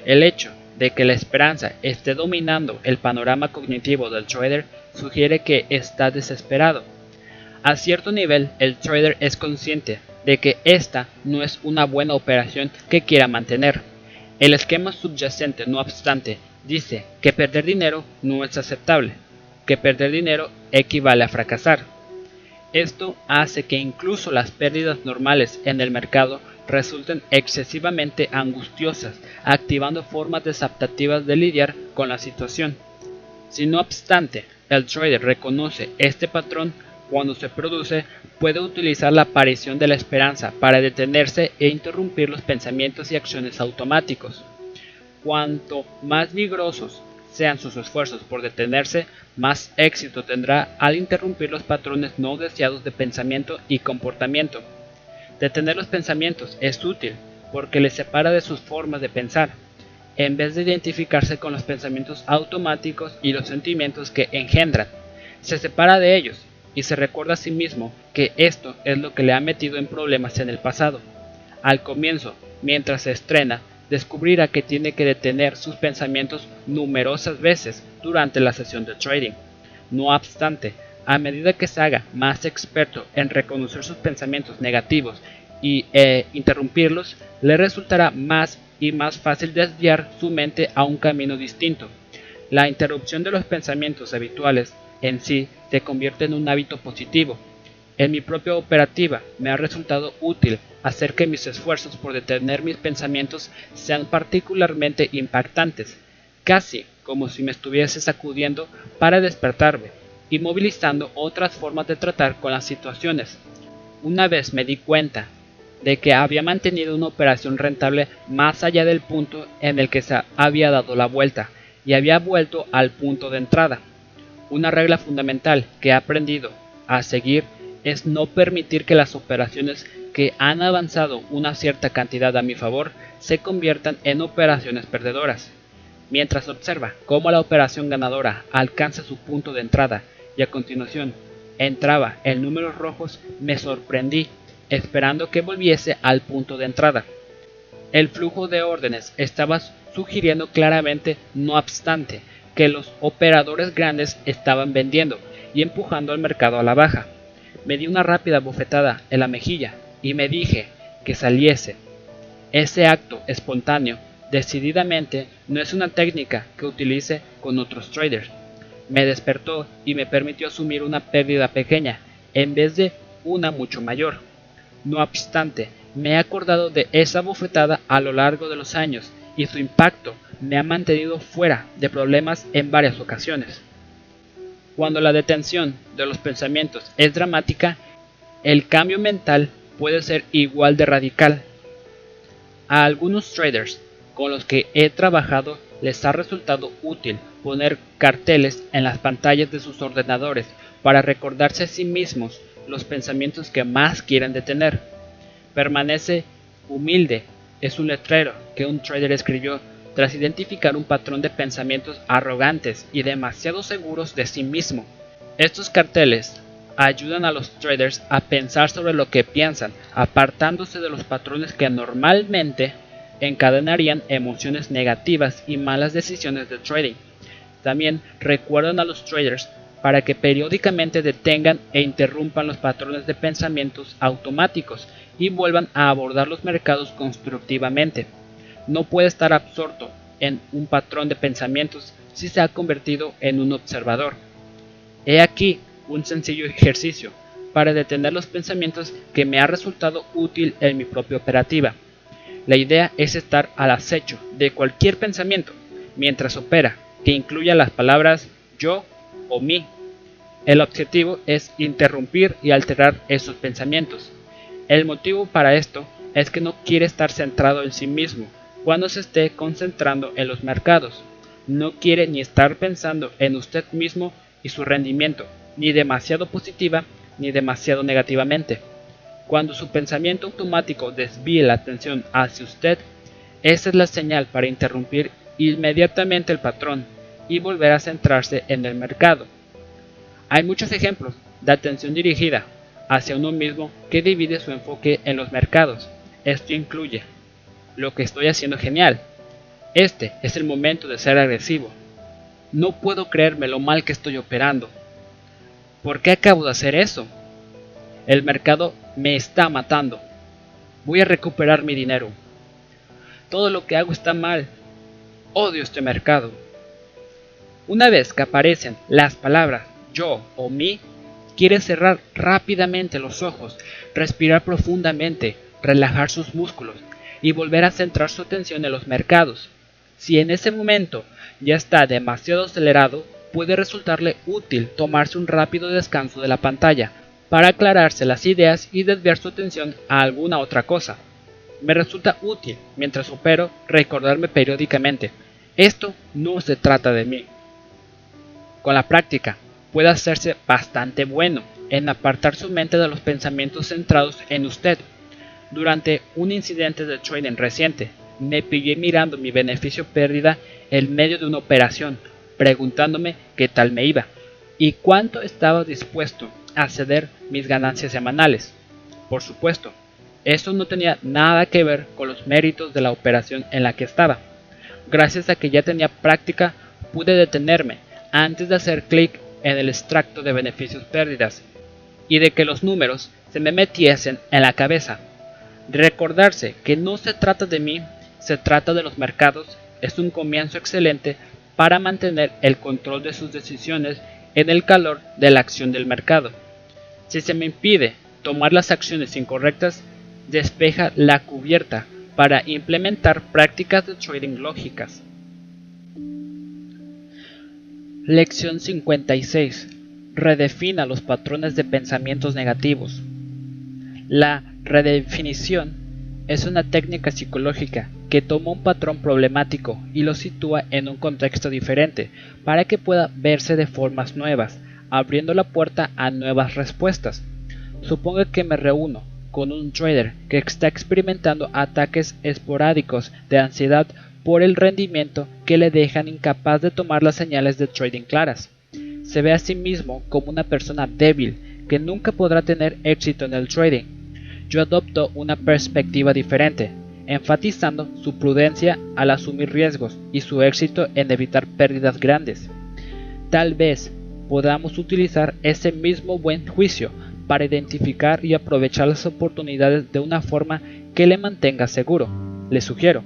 El hecho de que la esperanza esté dominando el panorama cognitivo del trader sugiere que está desesperado. A cierto nivel, el trader es consciente de que esta no es una buena operación que quiera mantener. El esquema subyacente, no obstante, dice que perder dinero no es aceptable, que perder dinero equivale a fracasar. Esto hace que incluso las pérdidas normales en el mercado resulten excesivamente angustiosas, activando formas desadaptativas de lidiar con la situación. Si no obstante, el trader reconoce este patrón, cuando se produce, puede utilizar la aparición de la esperanza para detenerse e interrumpir los pensamientos y acciones automáticos. Cuanto más vigorosos sean sus esfuerzos por detenerse, más éxito tendrá al interrumpir los patrones no deseados de pensamiento y comportamiento. Detener los pensamientos es útil porque les separa de sus formas de pensar, en vez de identificarse con los pensamientos automáticos y los sentimientos que engendran. Se separa de ellos y se recuerda a sí mismo que esto es lo que le ha metido en problemas en el pasado. Al comienzo, mientras se estrena, descubrirá que tiene que detener sus pensamientos numerosas veces durante la sesión de trading. No obstante, a medida que se haga más experto en reconocer sus pensamientos negativos y e interrumpirlos, le resultará más y más fácil desviar su mente a un camino distinto. La interrupción de los pensamientos habituales en sí se convierte en un hábito positivo. En mi propia operativa me ha resultado útil hacer que mis esfuerzos por detener mis pensamientos sean particularmente impactantes, casi como si me estuviese sacudiendo para despertarme y movilizando otras formas de tratar con las situaciones. Una vez me di cuenta de que había mantenido una operación rentable más allá del punto en el que se había dado la vuelta y había vuelto al punto de entrada. Una regla fundamental que he aprendido a seguir es no permitir que las operaciones que han avanzado una cierta cantidad a mi favor se conviertan en operaciones perdedoras. Mientras observa cómo la operación ganadora alcanza su punto de entrada y a continuación entraba en números rojos, me sorprendí, esperando que volviese al punto de entrada. El flujo de órdenes estaba sugiriendo claramente, no obstante, que los operadores grandes estaban vendiendo y empujando al mercado a la baja. Me di una rápida bofetada en la mejilla y me dije que saliese. Ese acto espontáneo decididamente no es una técnica que utilice con otros traders me despertó y me permitió asumir una pérdida pequeña en vez de una mucho mayor. No obstante, me he acordado de esa bofetada a lo largo de los años y su impacto me ha mantenido fuera de problemas en varias ocasiones. Cuando la detención de los pensamientos es dramática, el cambio mental puede ser igual de radical. A algunos traders con los que he trabajado les ha resultado útil poner carteles en las pantallas de sus ordenadores para recordarse a sí mismos los pensamientos que más quieren detener. Permanece humilde es un letrero que un trader escribió tras identificar un patrón de pensamientos arrogantes y demasiado seguros de sí mismo. Estos carteles ayudan a los traders a pensar sobre lo que piensan, apartándose de los patrones que normalmente encadenarían emociones negativas y malas decisiones de trading. También recuerdan a los traders para que periódicamente detengan e interrumpan los patrones de pensamientos automáticos y vuelvan a abordar los mercados constructivamente. No puede estar absorto en un patrón de pensamientos si se ha convertido en un observador. He aquí un sencillo ejercicio para detener los pensamientos que me ha resultado útil en mi propia operativa. La idea es estar al acecho de cualquier pensamiento mientras opera que incluya las palabras yo o mí. El objetivo es interrumpir y alterar esos pensamientos. El motivo para esto es que no quiere estar centrado en sí mismo cuando se esté concentrando en los mercados. No quiere ni estar pensando en usted mismo y su rendimiento, ni demasiado positiva ni demasiado negativamente. Cuando su pensamiento automático desvíe la atención hacia usted, esa es la señal para interrumpir inmediatamente el patrón y volver a centrarse en el mercado. Hay muchos ejemplos de atención dirigida hacia uno mismo que divide su enfoque en los mercados. Esto incluye lo que estoy haciendo genial. Este es el momento de ser agresivo. No puedo creerme lo mal que estoy operando. ¿Por qué acabo de hacer eso? El mercado me está matando. Voy a recuperar mi dinero. Todo lo que hago está mal. Odio este mercado. Una vez que aparecen las palabras yo o mi, quiere cerrar rápidamente los ojos, respirar profundamente, relajar sus músculos y volver a centrar su atención en los mercados. Si en ese momento ya está demasiado acelerado, puede resultarle útil tomarse un rápido descanso de la pantalla para aclararse las ideas y desviar su atención a alguna otra cosa. Me resulta útil, mientras opero, recordarme periódicamente, esto no se trata de mí. Con la práctica, puede hacerse bastante bueno en apartar su mente de los pensamientos centrados en usted. Durante un incidente de trading reciente, me pillé mirando mi beneficio pérdida en medio de una operación, preguntándome qué tal me iba y cuánto estaba dispuesto a ceder mis ganancias semanales. Por supuesto, eso no tenía nada que ver con los méritos de la operación en la que estaba. Gracias a que ya tenía práctica, pude detenerme antes de hacer clic en el extracto de beneficios pérdidas y de que los números se me metiesen en la cabeza. Recordarse que no se trata de mí, se trata de los mercados, es un comienzo excelente para mantener el control de sus decisiones en el calor de la acción del mercado. Si se me impide tomar las acciones incorrectas, despeja la cubierta para implementar prácticas de trading lógicas. Lección 56. Redefina los patrones de pensamientos negativos. La redefinición es una técnica psicológica que toma un patrón problemático y lo sitúa en un contexto diferente para que pueda verse de formas nuevas, abriendo la puerta a nuevas respuestas. Suponga que me reúno con un trader que está experimentando ataques esporádicos de ansiedad por el rendimiento que le dejan incapaz de tomar las señales de trading claras. Se ve a sí mismo como una persona débil que nunca podrá tener éxito en el trading. Yo adopto una perspectiva diferente, enfatizando su prudencia al asumir riesgos y su éxito en evitar pérdidas grandes. Tal vez podamos utilizar ese mismo buen juicio para identificar y aprovechar las oportunidades de una forma que le mantenga seguro. Le sugiero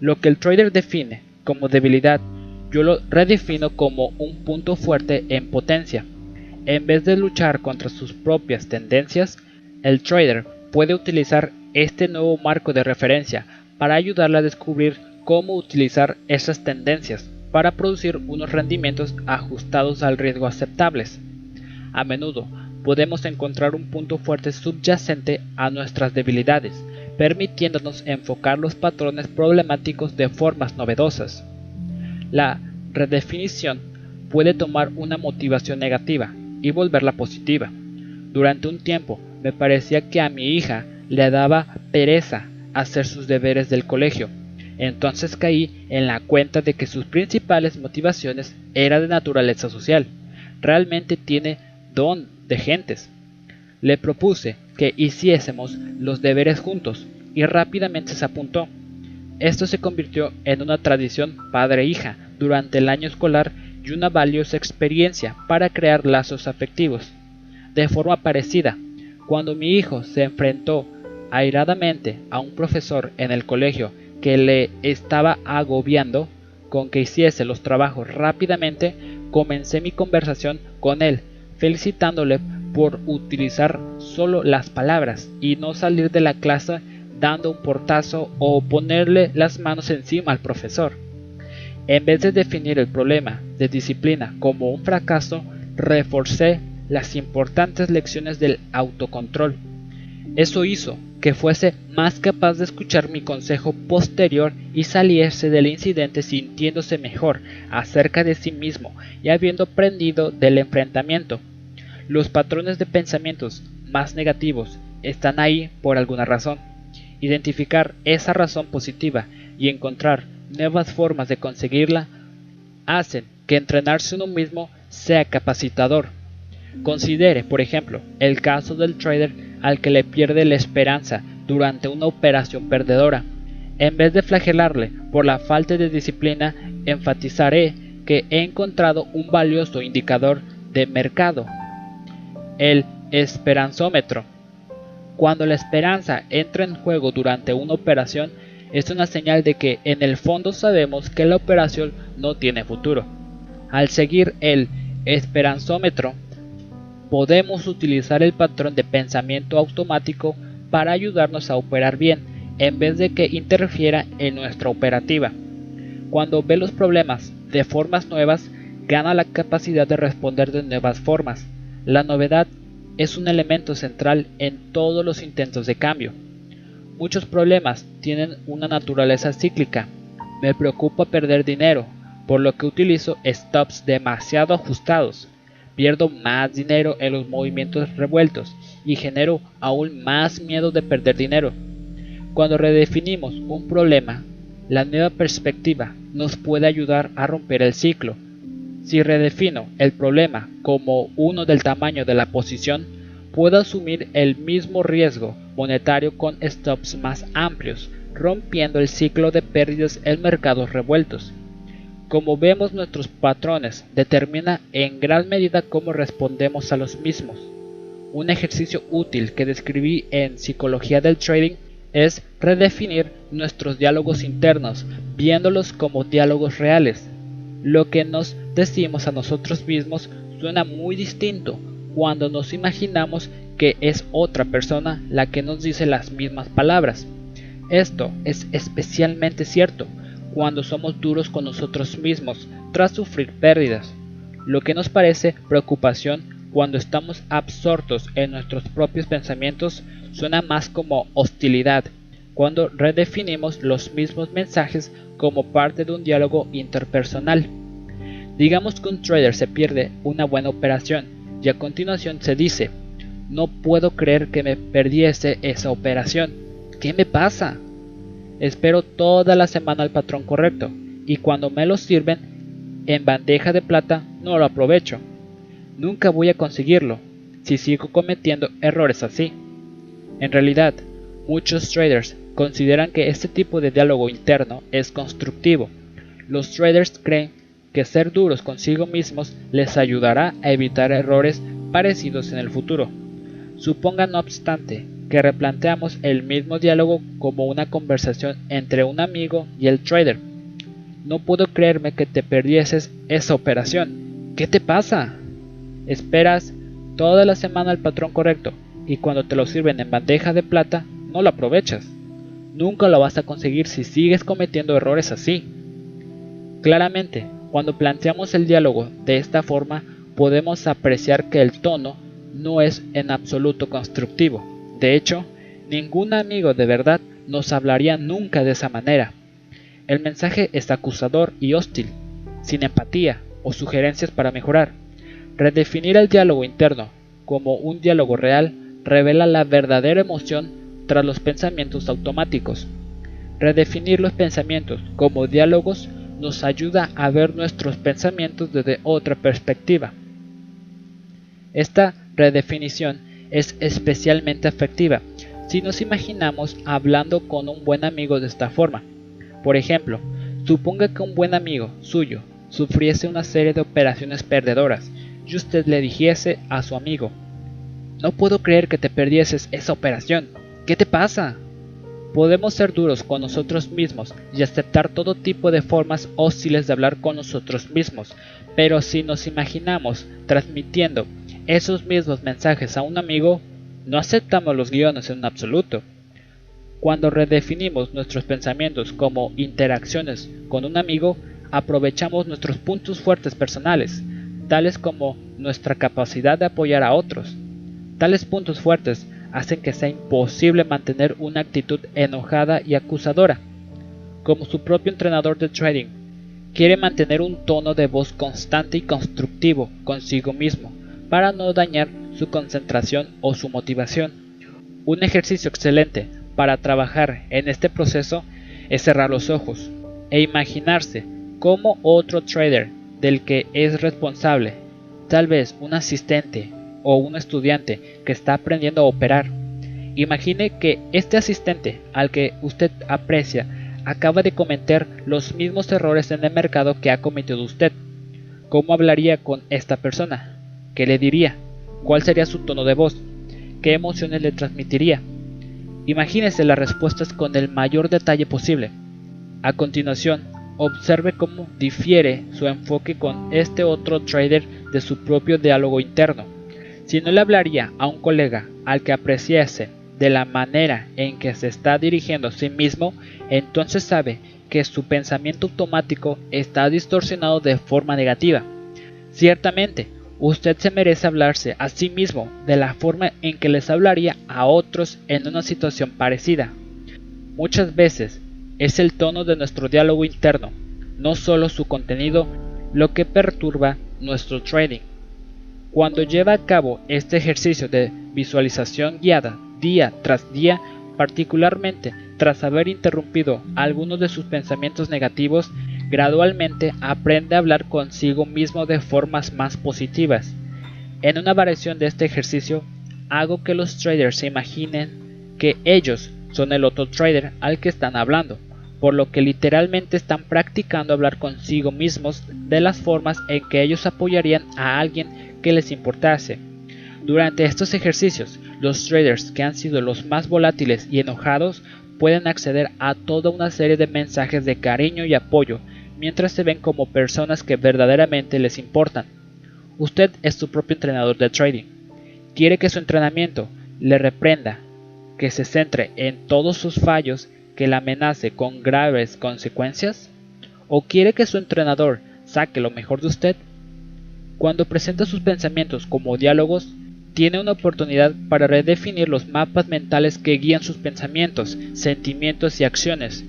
lo que el trader define como debilidad, yo lo redefino como un punto fuerte en potencia. En vez de luchar contra sus propias tendencias, el trader puede utilizar este nuevo marco de referencia para ayudarle a descubrir cómo utilizar esas tendencias para producir unos rendimientos ajustados al riesgo aceptables. A menudo podemos encontrar un punto fuerte subyacente a nuestras debilidades, permitiéndonos enfocar los patrones problemáticos de formas novedosas. La redefinición puede tomar una motivación negativa y volverla positiva. Durante un tiempo me parecía que a mi hija le daba pereza hacer sus deberes del colegio. Entonces caí en la cuenta de que sus principales motivaciones eran de naturaleza social. realmente tiene don de gentes. Le propuse que hiciésemos los deberes juntos y rápidamente se apuntó. Esto se convirtió en una tradición padre-hija durante el año escolar y una valiosa experiencia para crear lazos afectivos. De forma parecida, cuando mi hijo se enfrentó airadamente a un profesor en el colegio que le estaba agobiando con que hiciese los trabajos rápidamente, comencé mi conversación con él, felicitándole por utilizar solo las palabras y no salir de la clase dando un portazo o ponerle las manos encima al profesor. En vez de definir el problema de disciplina como un fracaso, reforcé las importantes lecciones del autocontrol. Eso hizo que fuese más capaz de escuchar mi consejo posterior y saliese del incidente sintiéndose mejor acerca de sí mismo y habiendo aprendido del enfrentamiento. Los patrones de pensamientos más negativos están ahí por alguna razón. Identificar esa razón positiva y encontrar nuevas formas de conseguirla hacen que entrenarse uno mismo sea capacitador. Considere, por ejemplo, el caso del trader al que le pierde la esperanza durante una operación perdedora. En vez de flagelarle por la falta de disciplina, enfatizaré que he encontrado un valioso indicador de mercado, el esperanzómetro. Cuando la esperanza entra en juego durante una operación, es una señal de que en el fondo sabemos que la operación no tiene futuro. Al seguir el esperanzómetro, podemos utilizar el patrón de pensamiento automático para ayudarnos a operar bien, en vez de que interfiera en nuestra operativa. Cuando ve los problemas de formas nuevas, gana la capacidad de responder de nuevas formas. La novedad es un elemento central en todos los intentos de cambio. Muchos problemas tienen una naturaleza cíclica. Me preocupa perder dinero, por lo que utilizo stops demasiado ajustados pierdo más dinero en los movimientos revueltos y genero aún más miedo de perder dinero. Cuando redefinimos un problema, la nueva perspectiva nos puede ayudar a romper el ciclo. Si redefino el problema como uno del tamaño de la posición, puedo asumir el mismo riesgo monetario con stops más amplios, rompiendo el ciclo de pérdidas en mercados revueltos. Como vemos nuestros patrones determina en gran medida cómo respondemos a los mismos. Un ejercicio útil que describí en Psicología del Trading es redefinir nuestros diálogos internos, viéndolos como diálogos reales. Lo que nos decimos a nosotros mismos suena muy distinto cuando nos imaginamos que es otra persona la que nos dice las mismas palabras. Esto es especialmente cierto cuando somos duros con nosotros mismos tras sufrir pérdidas, lo que nos parece preocupación cuando estamos absortos en nuestros propios pensamientos suena más como hostilidad, cuando redefinimos los mismos mensajes como parte de un diálogo interpersonal. Digamos que un trader se pierde una buena operación y a continuación se dice, no puedo creer que me perdiese esa operación. ¿Qué me pasa? Espero toda la semana el patrón correcto y cuando me lo sirven en bandeja de plata no lo aprovecho. Nunca voy a conseguirlo si sigo cometiendo errores así. En realidad, muchos traders consideran que este tipo de diálogo interno es constructivo. Los traders creen que ser duros consigo mismos les ayudará a evitar errores parecidos en el futuro. Suponga no obstante que replanteamos el mismo diálogo como una conversación entre un amigo y el trader. No puedo creerme que te perdieses esa operación. ¿Qué te pasa? Esperas toda la semana el patrón correcto y cuando te lo sirven en bandeja de plata no lo aprovechas. Nunca lo vas a conseguir si sigues cometiendo errores así. Claramente, cuando planteamos el diálogo de esta forma, podemos apreciar que el tono no es en absoluto constructivo. De hecho, ningún amigo de verdad nos hablaría nunca de esa manera. El mensaje es acusador y hostil, sin empatía o sugerencias para mejorar. Redefinir el diálogo interno como un diálogo real revela la verdadera emoción tras los pensamientos automáticos. Redefinir los pensamientos como diálogos nos ayuda a ver nuestros pensamientos desde otra perspectiva. Esta redefinición es especialmente efectiva si nos imaginamos hablando con un buen amigo de esta forma. Por ejemplo, suponga que un buen amigo suyo sufriese una serie de operaciones perdedoras y usted le dijese a su amigo, no puedo creer que te perdieses esa operación. ¿Qué te pasa? Podemos ser duros con nosotros mismos y aceptar todo tipo de formas hostiles de hablar con nosotros mismos, pero si nos imaginamos transmitiendo esos mismos mensajes a un amigo, no aceptamos los guiones en absoluto. Cuando redefinimos nuestros pensamientos como interacciones con un amigo, aprovechamos nuestros puntos fuertes personales, tales como nuestra capacidad de apoyar a otros. Tales puntos fuertes hacen que sea imposible mantener una actitud enojada y acusadora. Como su propio entrenador de trading, quiere mantener un tono de voz constante y constructivo consigo mismo para no dañar su concentración o su motivación. Un ejercicio excelente para trabajar en este proceso es cerrar los ojos e imaginarse como otro trader del que es responsable, tal vez un asistente o un estudiante que está aprendiendo a operar. Imagine que este asistente al que usted aprecia acaba de cometer los mismos errores en el mercado que ha cometido usted. ¿Cómo hablaría con esta persona? ¿Qué le diría? ¿Cuál sería su tono de voz? ¿Qué emociones le transmitiría? Imagínese las respuestas con el mayor detalle posible. A continuación, observe cómo difiere su enfoque con este otro trader de su propio diálogo interno. Si no le hablaría a un colega al que apreciase de la manera en que se está dirigiendo a sí mismo, entonces sabe que su pensamiento automático está distorsionado de forma negativa. Ciertamente, usted se merece hablarse a sí mismo de la forma en que les hablaría a otros en una situación parecida. Muchas veces es el tono de nuestro diálogo interno, no solo su contenido, lo que perturba nuestro trading. Cuando lleva a cabo este ejercicio de visualización guiada día tras día, particularmente tras haber interrumpido algunos de sus pensamientos negativos, gradualmente aprende a hablar consigo mismo de formas más positivas. En una variación de este ejercicio, hago que los traders se imaginen que ellos son el otro trader al que están hablando, por lo que literalmente están practicando hablar consigo mismos de las formas en que ellos apoyarían a alguien que les importase. Durante estos ejercicios, los traders que han sido los más volátiles y enojados pueden acceder a toda una serie de mensajes de cariño y apoyo mientras se ven como personas que verdaderamente les importan. Usted es su propio entrenador de trading. ¿Quiere que su entrenamiento le reprenda, que se centre en todos sus fallos, que le amenace con graves consecuencias? ¿O quiere que su entrenador saque lo mejor de usted cuando presenta sus pensamientos como diálogos, tiene una oportunidad para redefinir los mapas mentales que guían sus pensamientos, sentimientos y acciones.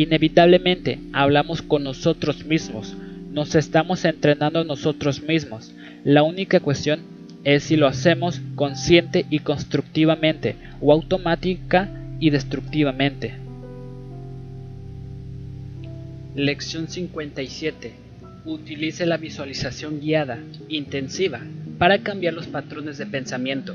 Inevitablemente hablamos con nosotros mismos, nos estamos entrenando nosotros mismos. La única cuestión es si lo hacemos consciente y constructivamente o automática y destructivamente. Lección 57 utilice la visualización guiada, intensiva, para cambiar los patrones de pensamiento.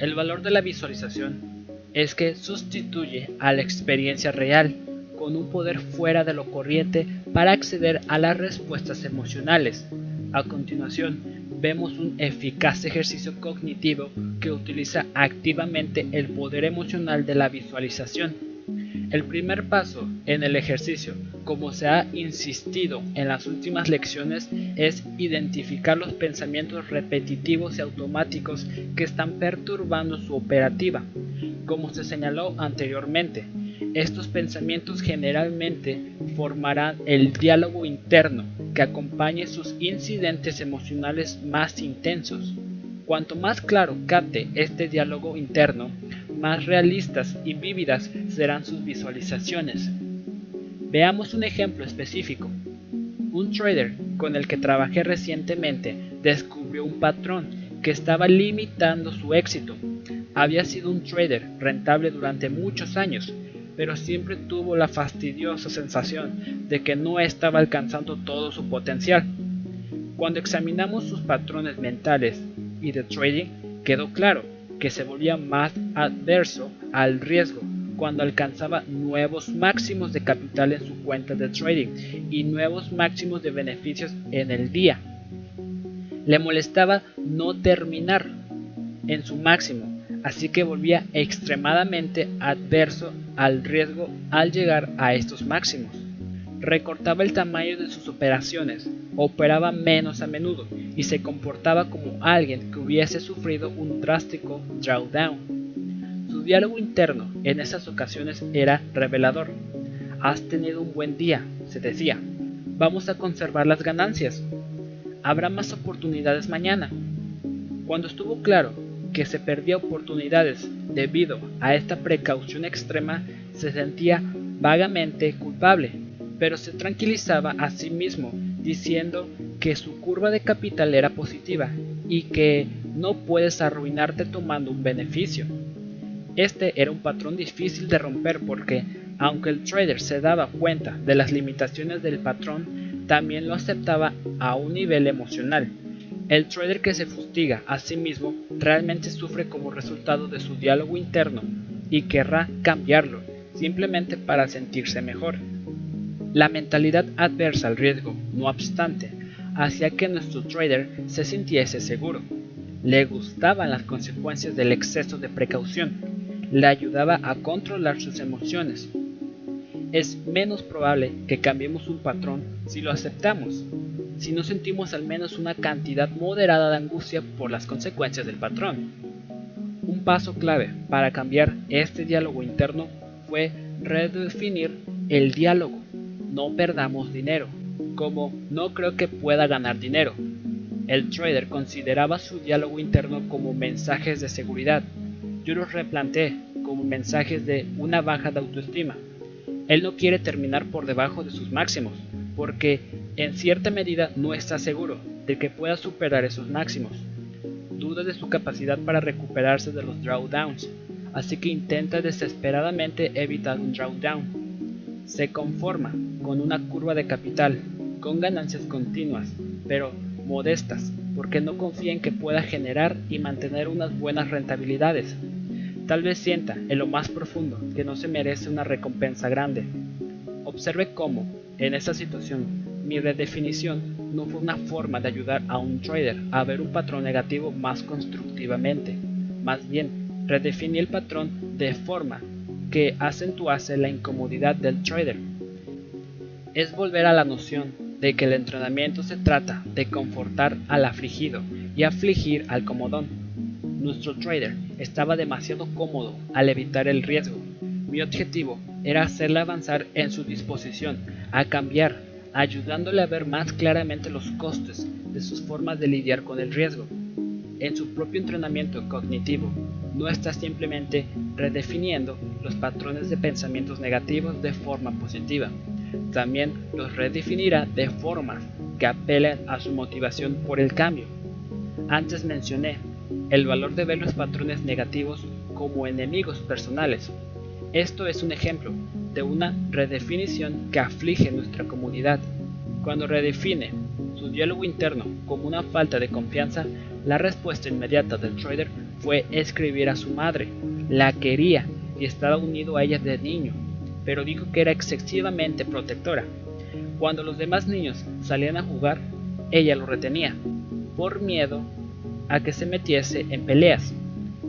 El valor de la visualización es que sustituye a la experiencia real con un poder fuera de lo corriente para acceder a las respuestas emocionales. A continuación, vemos un eficaz ejercicio cognitivo que utiliza activamente el poder emocional de la visualización el primer paso en el ejercicio, como se ha insistido en las últimas lecciones, es identificar los pensamientos repetitivos y automáticos que están perturbando su operativa. Como se señaló anteriormente, estos pensamientos generalmente formarán el diálogo interno que acompañe sus incidentes emocionales más intensos. Cuanto más claro capte este diálogo interno, más realistas y vívidas serán sus visualizaciones. Veamos un ejemplo específico. Un trader con el que trabajé recientemente descubrió un patrón que estaba limitando su éxito. Había sido un trader rentable durante muchos años, pero siempre tuvo la fastidiosa sensación de que no estaba alcanzando todo su potencial. Cuando examinamos sus patrones mentales y de trading, quedó claro que se volvía más adverso al riesgo cuando alcanzaba nuevos máximos de capital en su cuenta de trading y nuevos máximos de beneficios en el día. Le molestaba no terminar en su máximo, así que volvía extremadamente adverso al riesgo al llegar a estos máximos. Recortaba el tamaño de sus operaciones, operaba menos a menudo y se comportaba como alguien que hubiese sufrido un drástico drawdown diálogo interno en esas ocasiones era revelador. Has tenido un buen día, se decía. Vamos a conservar las ganancias. Habrá más oportunidades mañana. Cuando estuvo claro que se perdía oportunidades debido a esta precaución extrema, se sentía vagamente culpable, pero se tranquilizaba a sí mismo diciendo que su curva de capital era positiva y que no puedes arruinarte tomando un beneficio. Este era un patrón difícil de romper porque, aunque el trader se daba cuenta de las limitaciones del patrón, también lo aceptaba a un nivel emocional. El trader que se fustiga a sí mismo realmente sufre como resultado de su diálogo interno y querrá cambiarlo, simplemente para sentirse mejor. La mentalidad adversa al riesgo, no obstante, hacía que nuestro trader se sintiese seguro. Le gustaban las consecuencias del exceso de precaución, le ayudaba a controlar sus emociones. Es menos probable que cambiemos un patrón si lo aceptamos, si no sentimos al menos una cantidad moderada de angustia por las consecuencias del patrón. Un paso clave para cambiar este diálogo interno fue redefinir el diálogo. No perdamos dinero, como no creo que pueda ganar dinero. El trader consideraba su diálogo interno como mensajes de seguridad, yo los replanteé como mensajes de una baja de autoestima. Él no quiere terminar por debajo de sus máximos, porque en cierta medida no está seguro de que pueda superar esos máximos. Duda de su capacidad para recuperarse de los drawdowns, así que intenta desesperadamente evitar un drawdown. Se conforma con una curva de capital, con ganancias continuas, pero modestas, porque no confía en que pueda generar y mantener unas buenas rentabilidades. Tal vez sienta en lo más profundo que no se merece una recompensa grande. Observe cómo, en esa situación, mi redefinición no fue una forma de ayudar a un trader a ver un patrón negativo más constructivamente. Más bien, redefiní el patrón de forma que acentuase la incomodidad del trader. Es volver a la noción de que el entrenamiento se trata de confortar al afligido y afligir al comodón. Nuestro trader estaba demasiado cómodo al evitar el riesgo. Mi objetivo era hacerle avanzar en su disposición a cambiar, ayudándole a ver más claramente los costes de sus formas de lidiar con el riesgo. En su propio entrenamiento cognitivo, no está simplemente redefiniendo los patrones de pensamientos negativos de forma positiva, también los redefinirá de formas que apelen a su motivación por el cambio. Antes mencioné el valor de ver los patrones negativos como enemigos personales. Esto es un ejemplo de una redefinición que aflige nuestra comunidad. Cuando redefine su diálogo interno como una falta de confianza, la respuesta inmediata del trader fue escribir a su madre. La quería y estaba unido a ella de niño pero dijo que era excesivamente protectora. Cuando los demás niños salían a jugar, ella lo retenía, por miedo a que se metiese en peleas.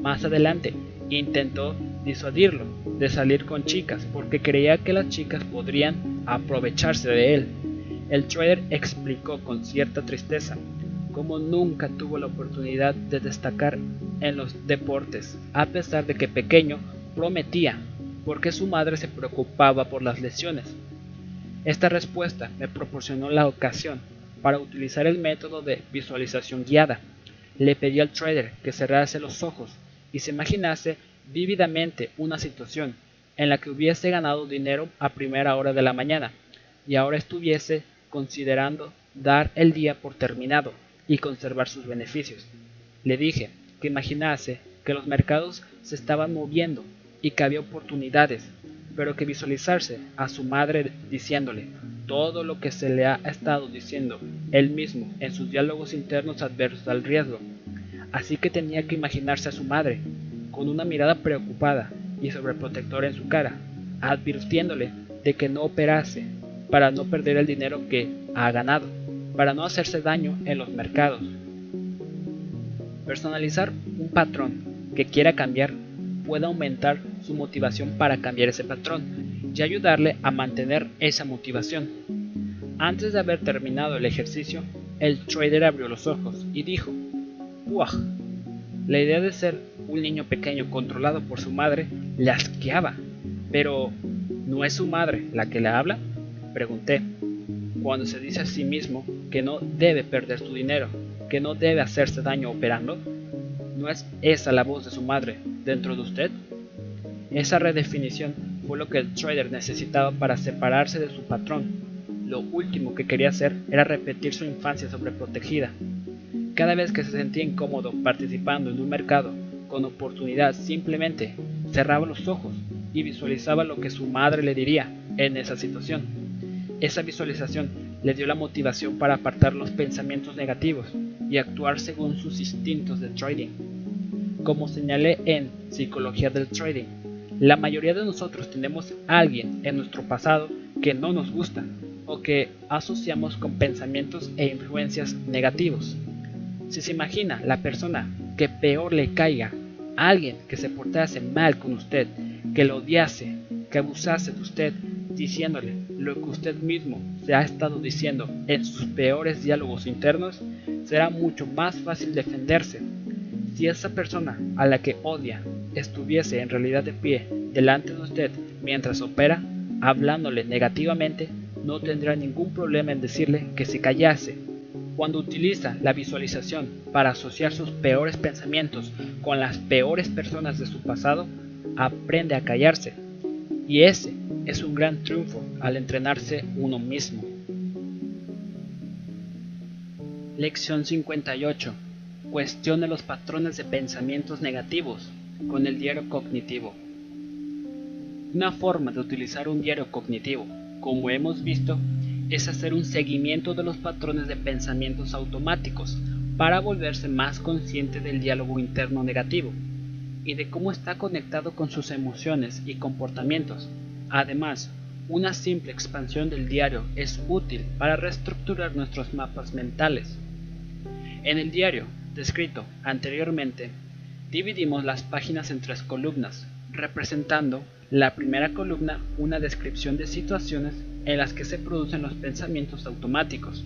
Más adelante, intentó disuadirlo de salir con chicas porque creía que las chicas podrían aprovecharse de él. El trader explicó con cierta tristeza cómo nunca tuvo la oportunidad de destacar en los deportes, a pesar de que pequeño prometía porque su madre se preocupaba por las lesiones. Esta respuesta me proporcionó la ocasión para utilizar el método de visualización guiada. Le pedí al trader que cerrase los ojos y se imaginase vívidamente una situación en la que hubiese ganado dinero a primera hora de la mañana y ahora estuviese considerando dar el día por terminado y conservar sus beneficios. Le dije que imaginase que los mercados se estaban moviendo y que había oportunidades, pero que visualizarse a su madre diciéndole todo lo que se le ha estado diciendo él mismo en sus diálogos internos adversos al riesgo, así que tenía que imaginarse a su madre, con una mirada preocupada y sobreprotectora en su cara, advirtiéndole de que no operase para no perder el dinero que ha ganado, para no hacerse daño en los mercados. Personalizar un patrón que quiera cambiar puede aumentar su motivación para cambiar ese patrón y ayudarle a mantener esa motivación. Antes de haber terminado el ejercicio, el trader abrió los ojos y dijo, La idea de ser un niño pequeño controlado por su madre le asqueaba. Pero, ¿no es su madre la que le habla? Pregunté. Cuando se dice a sí mismo que no debe perder su dinero, que no debe hacerse daño operando, ¿no es esa la voz de su madre dentro de usted? Esa redefinición fue lo que el trader necesitaba para separarse de su patrón. Lo último que quería hacer era repetir su infancia sobreprotegida. Cada vez que se sentía incómodo participando en un mercado con oportunidad, simplemente cerraba los ojos y visualizaba lo que su madre le diría en esa situación. Esa visualización le dio la motivación para apartar los pensamientos negativos y actuar según sus instintos de trading. Como señalé en Psicología del Trading, la mayoría de nosotros tenemos a alguien en nuestro pasado que no nos gusta o que asociamos con pensamientos e influencias negativos. Si se imagina la persona que peor le caiga, alguien que se portase mal con usted, que lo odiase, que abusase de usted, diciéndole lo que usted mismo se ha estado diciendo en sus peores diálogos internos, será mucho más fácil defenderse. Si esa persona a la que odia estuviese en realidad de pie delante de usted mientras opera, hablándole negativamente, no tendrá ningún problema en decirle que se callase. Cuando utiliza la visualización para asociar sus peores pensamientos con las peores personas de su pasado, aprende a callarse. Y ese es un gran triunfo al entrenarse uno mismo. Lección 58. Cuestione los patrones de pensamientos negativos con el diario cognitivo. Una forma de utilizar un diario cognitivo, como hemos visto, es hacer un seguimiento de los patrones de pensamientos automáticos para volverse más consciente del diálogo interno negativo y de cómo está conectado con sus emociones y comportamientos. Además, una simple expansión del diario es útil para reestructurar nuestros mapas mentales. En el diario, descrito anteriormente, dividimos las páginas en tres columnas, representando la primera columna una descripción de situaciones en las que se producen los pensamientos automáticos.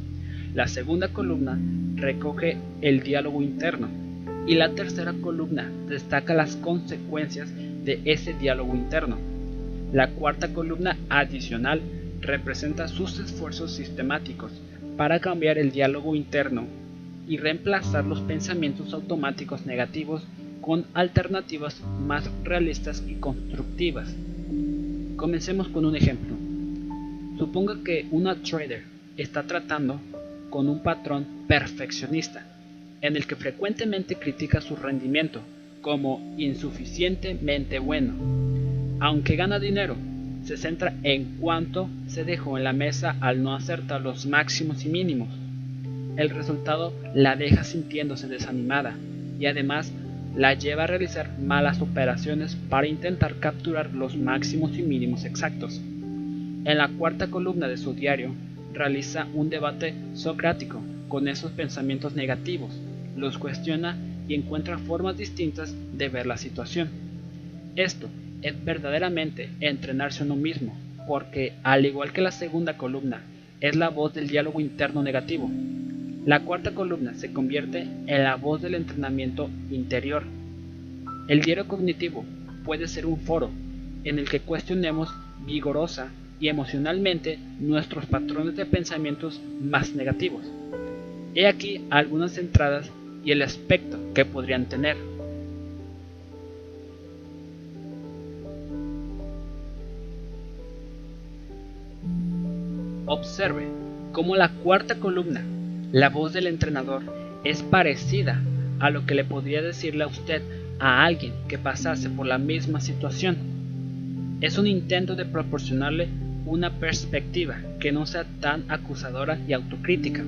La segunda columna recoge el diálogo interno y la tercera columna destaca las consecuencias de ese diálogo interno. La cuarta columna adicional representa sus esfuerzos sistemáticos para cambiar el diálogo interno y reemplazar los pensamientos automáticos negativos con alternativas más realistas y constructivas. Comencemos con un ejemplo. Suponga que una trader está tratando con un patrón perfeccionista, en el que frecuentemente critica su rendimiento como insuficientemente bueno. Aunque gana dinero, se centra en cuánto se dejó en la mesa al no acertar los máximos y mínimos. El resultado la deja sintiéndose desanimada y además la lleva a realizar malas operaciones para intentar capturar los máximos y mínimos exactos. En la cuarta columna de su diario, realiza un debate socrático con esos pensamientos negativos, los cuestiona y encuentra formas distintas de ver la situación. Esto es verdaderamente entrenarse uno mismo, porque al igual que la segunda columna, es la voz del diálogo interno negativo, la cuarta columna se convierte en la voz del entrenamiento interior. El diario cognitivo puede ser un foro en el que cuestionemos vigorosa y emocionalmente nuestros patrones de pensamientos más negativos. He aquí algunas entradas y el aspecto que podrían tener. Observe cómo la cuarta columna la voz del entrenador es parecida a lo que le podría decirle a usted a alguien que pasase por la misma situación. Es un intento de proporcionarle una perspectiva que no sea tan acusadora y autocrítica.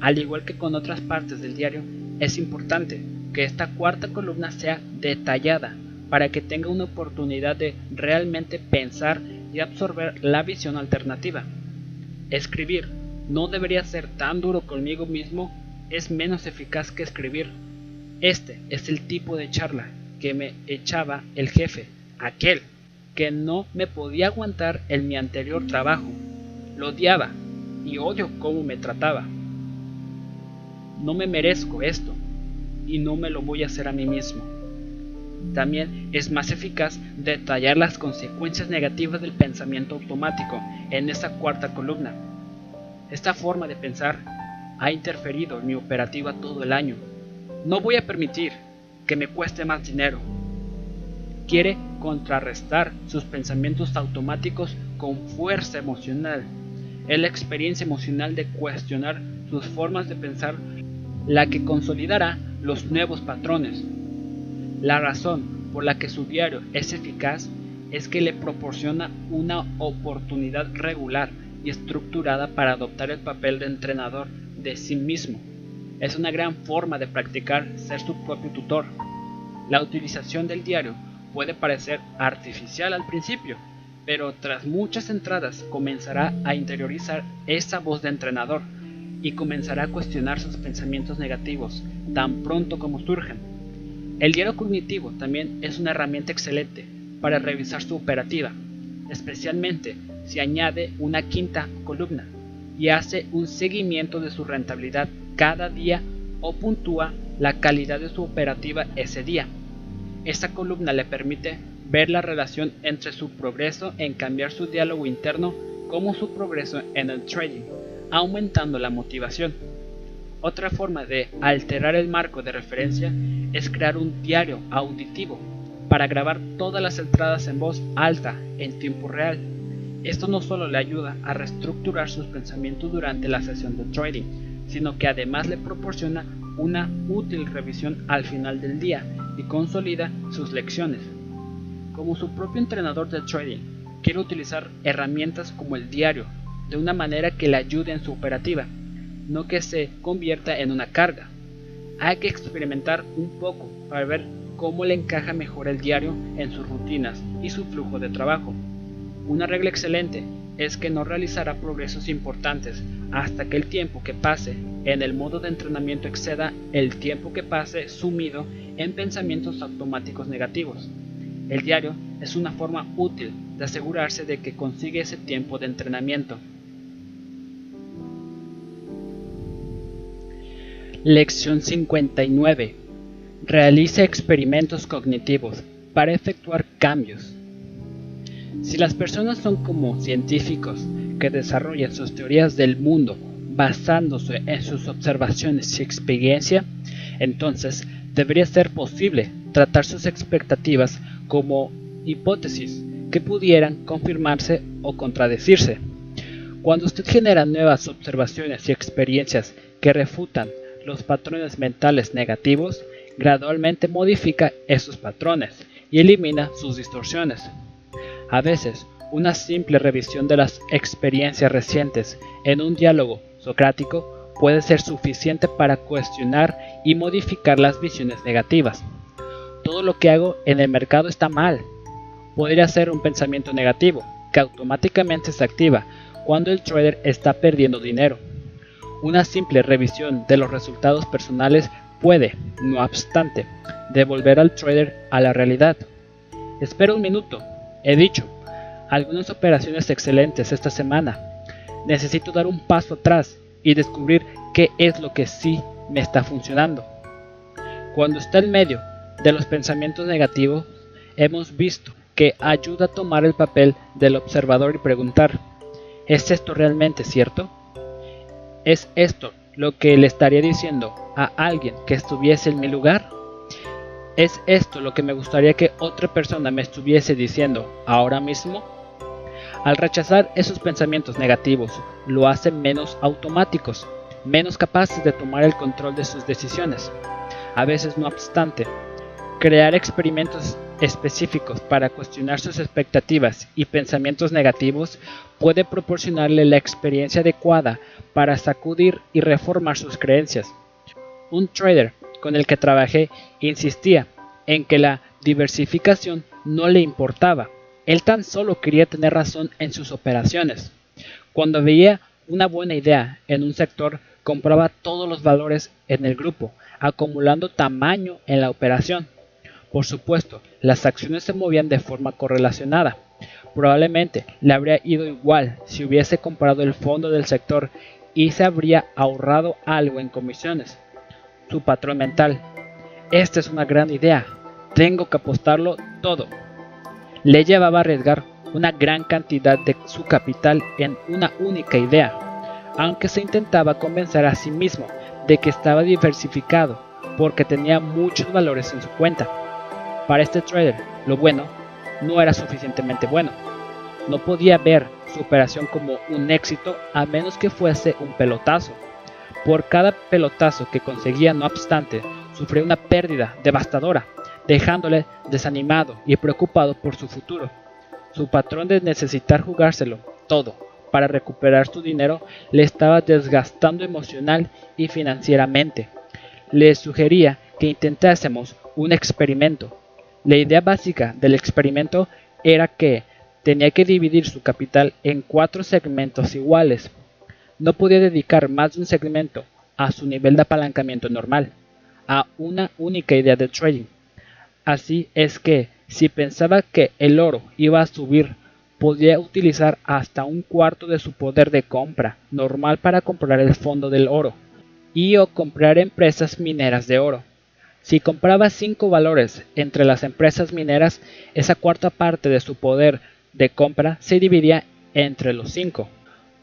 Al igual que con otras partes del diario, es importante que esta cuarta columna sea detallada para que tenga una oportunidad de realmente pensar y absorber la visión alternativa. Escribir no debería ser tan duro conmigo mismo, es menos eficaz que escribir. Este es el tipo de charla que me echaba el jefe, aquel que no me podía aguantar en mi anterior trabajo. Lo odiaba y odio cómo me trataba. No me merezco esto y no me lo voy a hacer a mí mismo. También es más eficaz detallar las consecuencias negativas del pensamiento automático en esa cuarta columna. Esta forma de pensar ha interferido en mi operativa todo el año. No voy a permitir que me cueste más dinero. Quiere contrarrestar sus pensamientos automáticos con fuerza emocional. Es la experiencia emocional de cuestionar sus formas de pensar la que consolidará los nuevos patrones. La razón por la que su diario es eficaz es que le proporciona una oportunidad regular y estructurada para adoptar el papel de entrenador de sí mismo. Es una gran forma de practicar ser su propio tutor. La utilización del diario puede parecer artificial al principio, pero tras muchas entradas comenzará a interiorizar esa voz de entrenador y comenzará a cuestionar sus pensamientos negativos tan pronto como surgen. El diario cognitivo también es una herramienta excelente para revisar su operativa, especialmente si añade una quinta columna y hace un seguimiento de su rentabilidad cada día o puntúa la calidad de su operativa ese día. Esta columna le permite ver la relación entre su progreso en cambiar su diálogo interno como su progreso en el trading, aumentando la motivación. Otra forma de alterar el marco de referencia es crear un diario auditivo para grabar todas las entradas en voz alta en tiempo real. Esto no solo le ayuda a reestructurar sus pensamientos durante la sesión de trading, sino que además le proporciona una útil revisión al final del día y consolida sus lecciones. Como su propio entrenador de trading, quiere utilizar herramientas como el diario de una manera que le ayude en su operativa, no que se convierta en una carga. Hay que experimentar un poco para ver cómo le encaja mejor el diario en sus rutinas y su flujo de trabajo. Una regla excelente es que no realizará progresos importantes hasta que el tiempo que pase en el modo de entrenamiento exceda el tiempo que pase sumido en pensamientos automáticos negativos. El diario es una forma útil de asegurarse de que consigue ese tiempo de entrenamiento. Lección 59. Realice experimentos cognitivos para efectuar cambios. Si las personas son como científicos que desarrollan sus teorías del mundo basándose en sus observaciones y experiencia, entonces debería ser posible tratar sus expectativas como hipótesis que pudieran confirmarse o contradecirse. Cuando usted genera nuevas observaciones y experiencias que refutan los patrones mentales negativos, gradualmente modifica esos patrones y elimina sus distorsiones. A veces, una simple revisión de las experiencias recientes en un diálogo socrático puede ser suficiente para cuestionar y modificar las visiones negativas. Todo lo que hago en el mercado está mal. Podría ser un pensamiento negativo, que automáticamente se activa cuando el trader está perdiendo dinero. Una simple revisión de los resultados personales puede, no obstante, devolver al trader a la realidad. Espera un minuto, he dicho, algunas operaciones excelentes esta semana. Necesito dar un paso atrás y descubrir qué es lo que sí me está funcionando. Cuando está en medio de los pensamientos negativos, hemos visto que ayuda a tomar el papel del observador y preguntar, ¿es esto realmente cierto? ¿Es esto lo que le estaría diciendo a alguien que estuviese en mi lugar? ¿Es esto lo que me gustaría que otra persona me estuviese diciendo ahora mismo? Al rechazar esos pensamientos negativos, lo hace menos automáticos, menos capaces de tomar el control de sus decisiones. A veces, no obstante, crear experimentos específicos para cuestionar sus expectativas y pensamientos negativos puede proporcionarle la experiencia adecuada para sacudir y reformar sus creencias. Un trader con el que trabajé insistía en que la diversificación no le importaba. Él tan solo quería tener razón en sus operaciones. Cuando veía una buena idea en un sector, compraba todos los valores en el grupo, acumulando tamaño en la operación. Por supuesto, las acciones se movían de forma correlacionada. Probablemente le habría ido igual si hubiese comprado el fondo del sector y se habría ahorrado algo en comisiones. Su patrón mental. Esta es una gran idea. Tengo que apostarlo todo. Le llevaba a arriesgar una gran cantidad de su capital en una única idea, aunque se intentaba convencer a sí mismo de que estaba diversificado porque tenía muchos valores en su cuenta. Para este trader, lo bueno no era suficientemente bueno. No podía ver su operación como un éxito a menos que fuese un pelotazo. Por cada pelotazo que conseguía, no obstante, sufría una pérdida devastadora, dejándole desanimado y preocupado por su futuro. Su patrón de necesitar jugárselo todo para recuperar su dinero le estaba desgastando emocional y financieramente. Le sugería que intentásemos un experimento. La idea básica del experimento era que tenía que dividir su capital en cuatro segmentos iguales. No podía dedicar más de un segmento a su nivel de apalancamiento normal, a una única idea de trading. Así es que, si pensaba que el oro iba a subir, podía utilizar hasta un cuarto de su poder de compra normal para comprar el fondo del oro y o comprar empresas mineras de oro. Si compraba cinco valores entre las empresas mineras, esa cuarta parte de su poder de compra se dividía entre los cinco.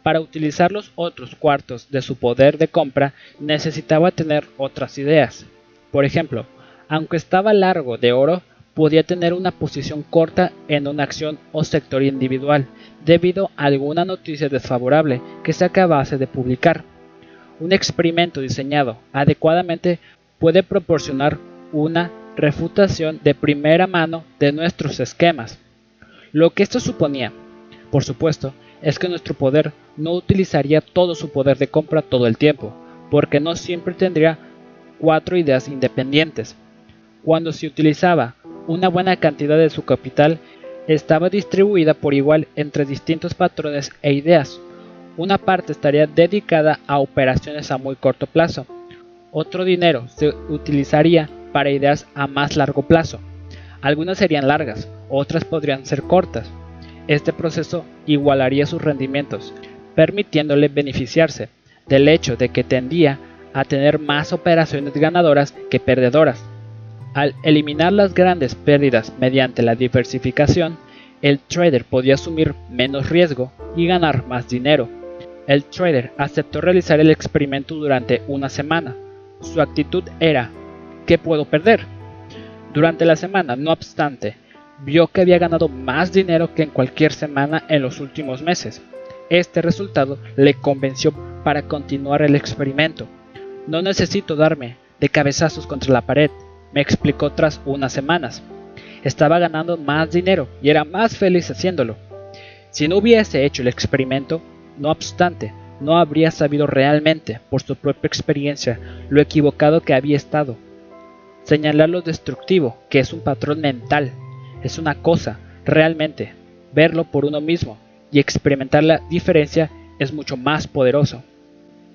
Para utilizar los otros cuartos de su poder de compra necesitaba tener otras ideas. Por ejemplo, aunque estaba largo de oro, podía tener una posición corta en una acción o sector individual debido a alguna noticia desfavorable que se acabase de publicar. Un experimento diseñado adecuadamente puede proporcionar una refutación de primera mano de nuestros esquemas. Lo que esto suponía, por supuesto, es que nuestro poder no utilizaría todo su poder de compra todo el tiempo, porque no siempre tendría cuatro ideas independientes. Cuando se utilizaba una buena cantidad de su capital, estaba distribuida por igual entre distintos patrones e ideas. Una parte estaría dedicada a operaciones a muy corto plazo. Otro dinero se utilizaría para ideas a más largo plazo. Algunas serían largas, otras podrían ser cortas. Este proceso igualaría sus rendimientos, permitiéndole beneficiarse del hecho de que tendía a tener más operaciones ganadoras que perdedoras. Al eliminar las grandes pérdidas mediante la diversificación, el trader podía asumir menos riesgo y ganar más dinero. El trader aceptó realizar el experimento durante una semana. Su actitud era, ¿qué puedo perder? Durante la semana, no obstante, vio que había ganado más dinero que en cualquier semana en los últimos meses. Este resultado le convenció para continuar el experimento. No necesito darme de cabezazos contra la pared, me explicó tras unas semanas. Estaba ganando más dinero y era más feliz haciéndolo. Si no hubiese hecho el experimento, no obstante, no habría sabido realmente, por su propia experiencia, lo equivocado que había estado Señalar lo destructivo, que es un patrón mental, es una cosa, realmente. Verlo por uno mismo y experimentar la diferencia es mucho más poderoso.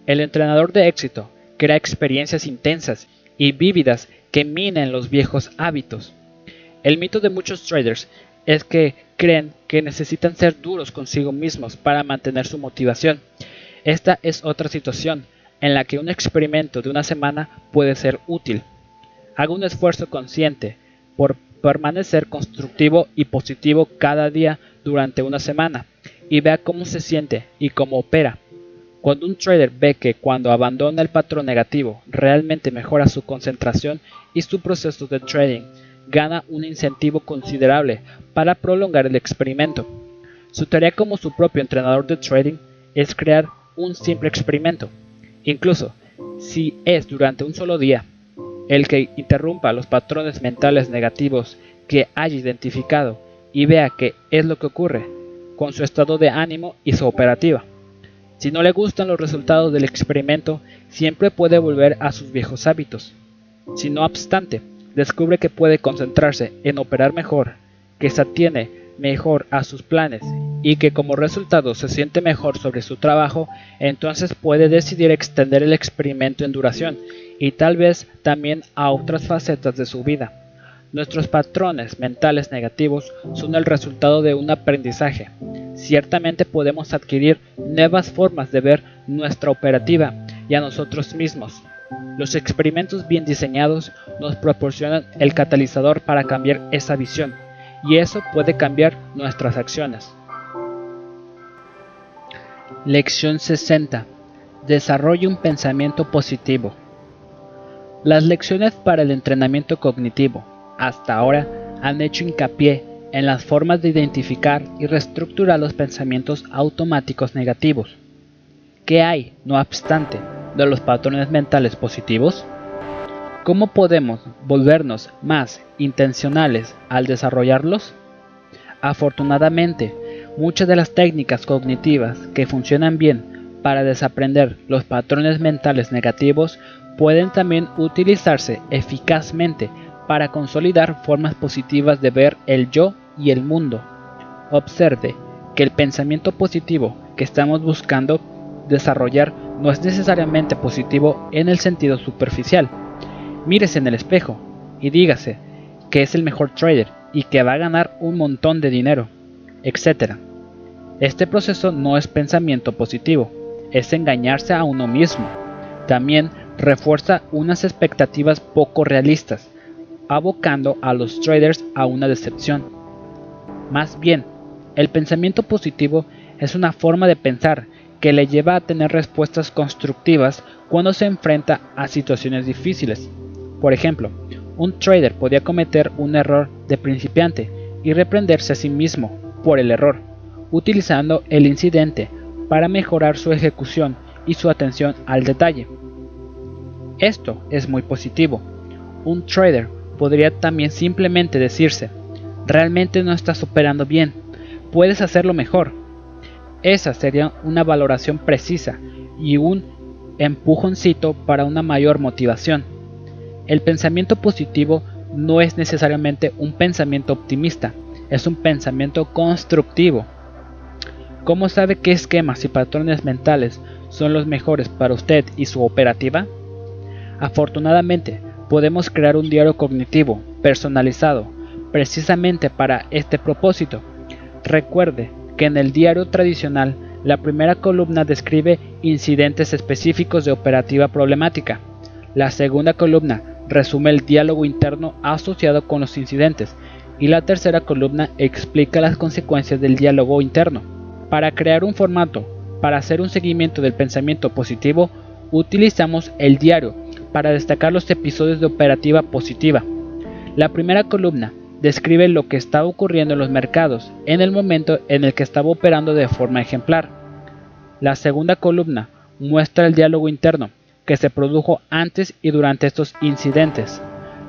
El entrenador de éxito crea experiencias intensas y vívidas que minen los viejos hábitos. El mito de muchos traders es que creen que necesitan ser duros consigo mismos para mantener su motivación. Esta es otra situación en la que un experimento de una semana puede ser útil. Haga un esfuerzo consciente por permanecer constructivo y positivo cada día durante una semana y vea cómo se siente y cómo opera. Cuando un trader ve que cuando abandona el patrón negativo realmente mejora su concentración y su proceso de trading, gana un incentivo considerable para prolongar el experimento. Su tarea como su propio entrenador de trading es crear un simple experimento. Incluso si es durante un solo día, el que interrumpa los patrones mentales negativos que haya identificado y vea qué es lo que ocurre con su estado de ánimo y su operativa. Si no le gustan los resultados del experimento, siempre puede volver a sus viejos hábitos. Si no obstante, descubre que puede concentrarse en operar mejor, que se atiene mejor a sus planes y que como resultado se siente mejor sobre su trabajo, entonces puede decidir extender el experimento en duración y tal vez también a otras facetas de su vida. Nuestros patrones mentales negativos son el resultado de un aprendizaje. Ciertamente podemos adquirir nuevas formas de ver nuestra operativa y a nosotros mismos. Los experimentos bien diseñados nos proporcionan el catalizador para cambiar esa visión y eso puede cambiar nuestras acciones. Lección 60. Desarrolle un pensamiento positivo. Las lecciones para el entrenamiento cognitivo hasta ahora han hecho hincapié en las formas de identificar y reestructurar los pensamientos automáticos negativos. ¿Qué hay, no obstante, de los patrones mentales positivos? ¿Cómo podemos volvernos más intencionales al desarrollarlos? Afortunadamente, muchas de las técnicas cognitivas que funcionan bien para desaprender los patrones mentales negativos pueden también utilizarse eficazmente para consolidar formas positivas de ver el yo y el mundo. Observe que el pensamiento positivo que estamos buscando desarrollar no es necesariamente positivo en el sentido superficial. Mírese en el espejo y dígase que es el mejor trader y que va a ganar un montón de dinero, etc. Este proceso no es pensamiento positivo, es engañarse a uno mismo. También refuerza unas expectativas poco realistas abocando a los traders a una decepción. Más bien, el pensamiento positivo es una forma de pensar que le lleva a tener respuestas constructivas cuando se enfrenta a situaciones difíciles. Por ejemplo, un trader podía cometer un error de principiante y reprenderse a sí mismo por el error, utilizando el incidente para mejorar su ejecución y su atención al detalle. Esto es muy positivo. Un trader podría también simplemente decirse, realmente no estás operando bien, puedes hacerlo mejor. Esa sería una valoración precisa y un empujoncito para una mayor motivación. El pensamiento positivo no es necesariamente un pensamiento optimista, es un pensamiento constructivo. ¿Cómo sabe qué esquemas y patrones mentales son los mejores para usted y su operativa? Afortunadamente, podemos crear un diario cognitivo personalizado precisamente para este propósito. Recuerde que en el diario tradicional la primera columna describe incidentes específicos de operativa problemática. La segunda columna resume el diálogo interno asociado con los incidentes y la tercera columna explica las consecuencias del diálogo interno. Para crear un formato para hacer un seguimiento del pensamiento positivo, utilizamos el diario para destacar los episodios de operativa positiva. La primera columna describe lo que estaba ocurriendo en los mercados en el momento en el que estaba operando de forma ejemplar. La segunda columna muestra el diálogo interno que se produjo antes y durante estos incidentes.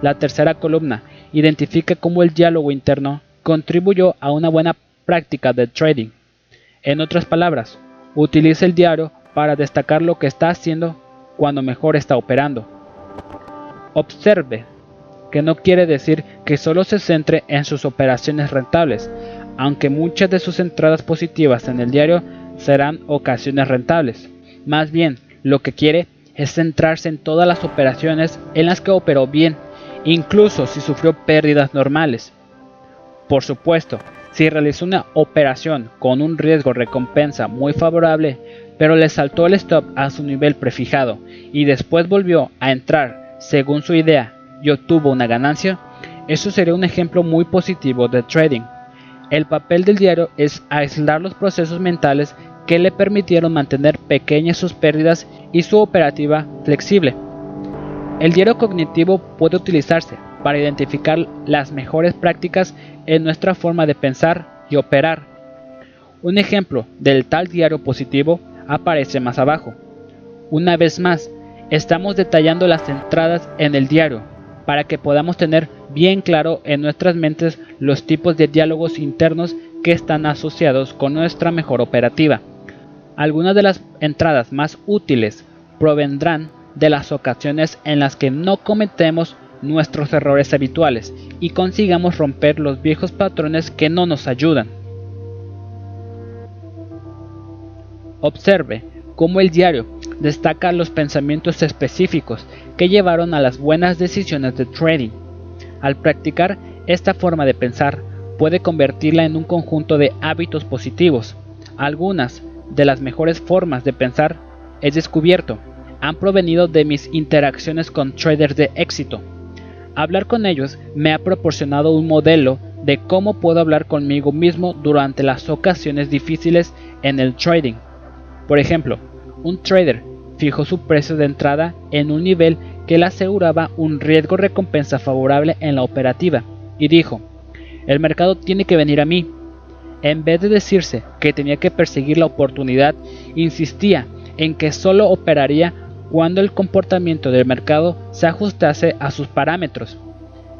La tercera columna identifica cómo el diálogo interno contribuyó a una buena práctica de trading. En otras palabras, utiliza el diario para destacar lo que está haciendo cuando mejor está operando. Observe que no quiere decir que solo se centre en sus operaciones rentables, aunque muchas de sus entradas positivas en el diario serán ocasiones rentables. Más bien, lo que quiere es centrarse en todas las operaciones en las que operó bien, incluso si sufrió pérdidas normales. Por supuesto, si realizó una operación con un riesgo recompensa muy favorable, pero le saltó el stop a su nivel prefijado y después volvió a entrar según su idea y obtuvo una ganancia, eso sería un ejemplo muy positivo de trading. El papel del diario es aislar los procesos mentales que le permitieron mantener pequeñas sus pérdidas y su operativa flexible. El diario cognitivo puede utilizarse para identificar las mejores prácticas en nuestra forma de pensar y operar. Un ejemplo del tal diario positivo aparece más abajo. Una vez más, Estamos detallando las entradas en el diario para que podamos tener bien claro en nuestras mentes los tipos de diálogos internos que están asociados con nuestra mejor operativa. Algunas de las entradas más útiles provendrán de las ocasiones en las que no cometemos nuestros errores habituales y consigamos romper los viejos patrones que no nos ayudan. Observe cómo el diario destaca los pensamientos específicos que llevaron a las buenas decisiones de trading. Al practicar esta forma de pensar, puede convertirla en un conjunto de hábitos positivos. Algunas de las mejores formas de pensar, he descubierto, han provenido de mis interacciones con traders de éxito. Hablar con ellos me ha proporcionado un modelo de cómo puedo hablar conmigo mismo durante las ocasiones difíciles en el trading. Por ejemplo, un trader fijó su precio de entrada en un nivel que le aseguraba un riesgo recompensa favorable en la operativa y dijo, el mercado tiene que venir a mí. En vez de decirse que tenía que perseguir la oportunidad, insistía en que solo operaría cuando el comportamiento del mercado se ajustase a sus parámetros.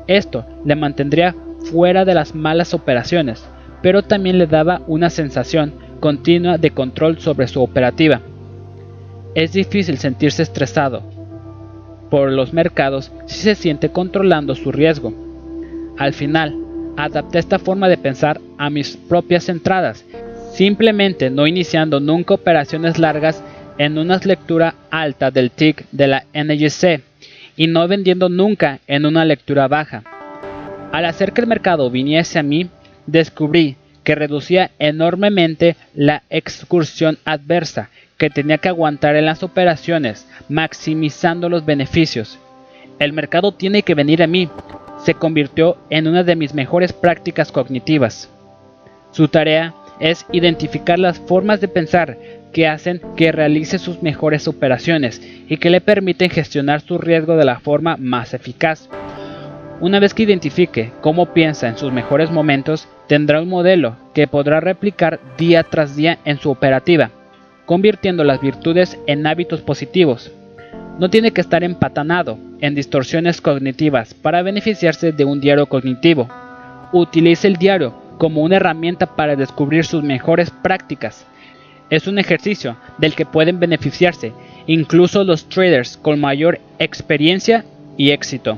Esto le mantendría fuera de las malas operaciones, pero también le daba una sensación continua de control sobre su operativa. Es difícil sentirse estresado por los mercados si se siente controlando su riesgo. Al final, adapté esta forma de pensar a mis propias entradas, simplemente no iniciando nunca operaciones largas en una lectura alta del TIC de la NGC y no vendiendo nunca en una lectura baja. Al hacer que el mercado viniese a mí, descubrí que reducía enormemente la excursión adversa que tenía que aguantar en las operaciones, maximizando los beneficios. El mercado tiene que venir a mí se convirtió en una de mis mejores prácticas cognitivas. Su tarea es identificar las formas de pensar que hacen que realice sus mejores operaciones y que le permiten gestionar su riesgo de la forma más eficaz. Una vez que identifique cómo piensa en sus mejores momentos, tendrá un modelo que podrá replicar día tras día en su operativa, convirtiendo las virtudes en hábitos positivos. No tiene que estar empatanado en distorsiones cognitivas para beneficiarse de un diario cognitivo. Utilice el diario como una herramienta para descubrir sus mejores prácticas es un ejercicio del que pueden beneficiarse incluso los traders con mayor experiencia y éxito.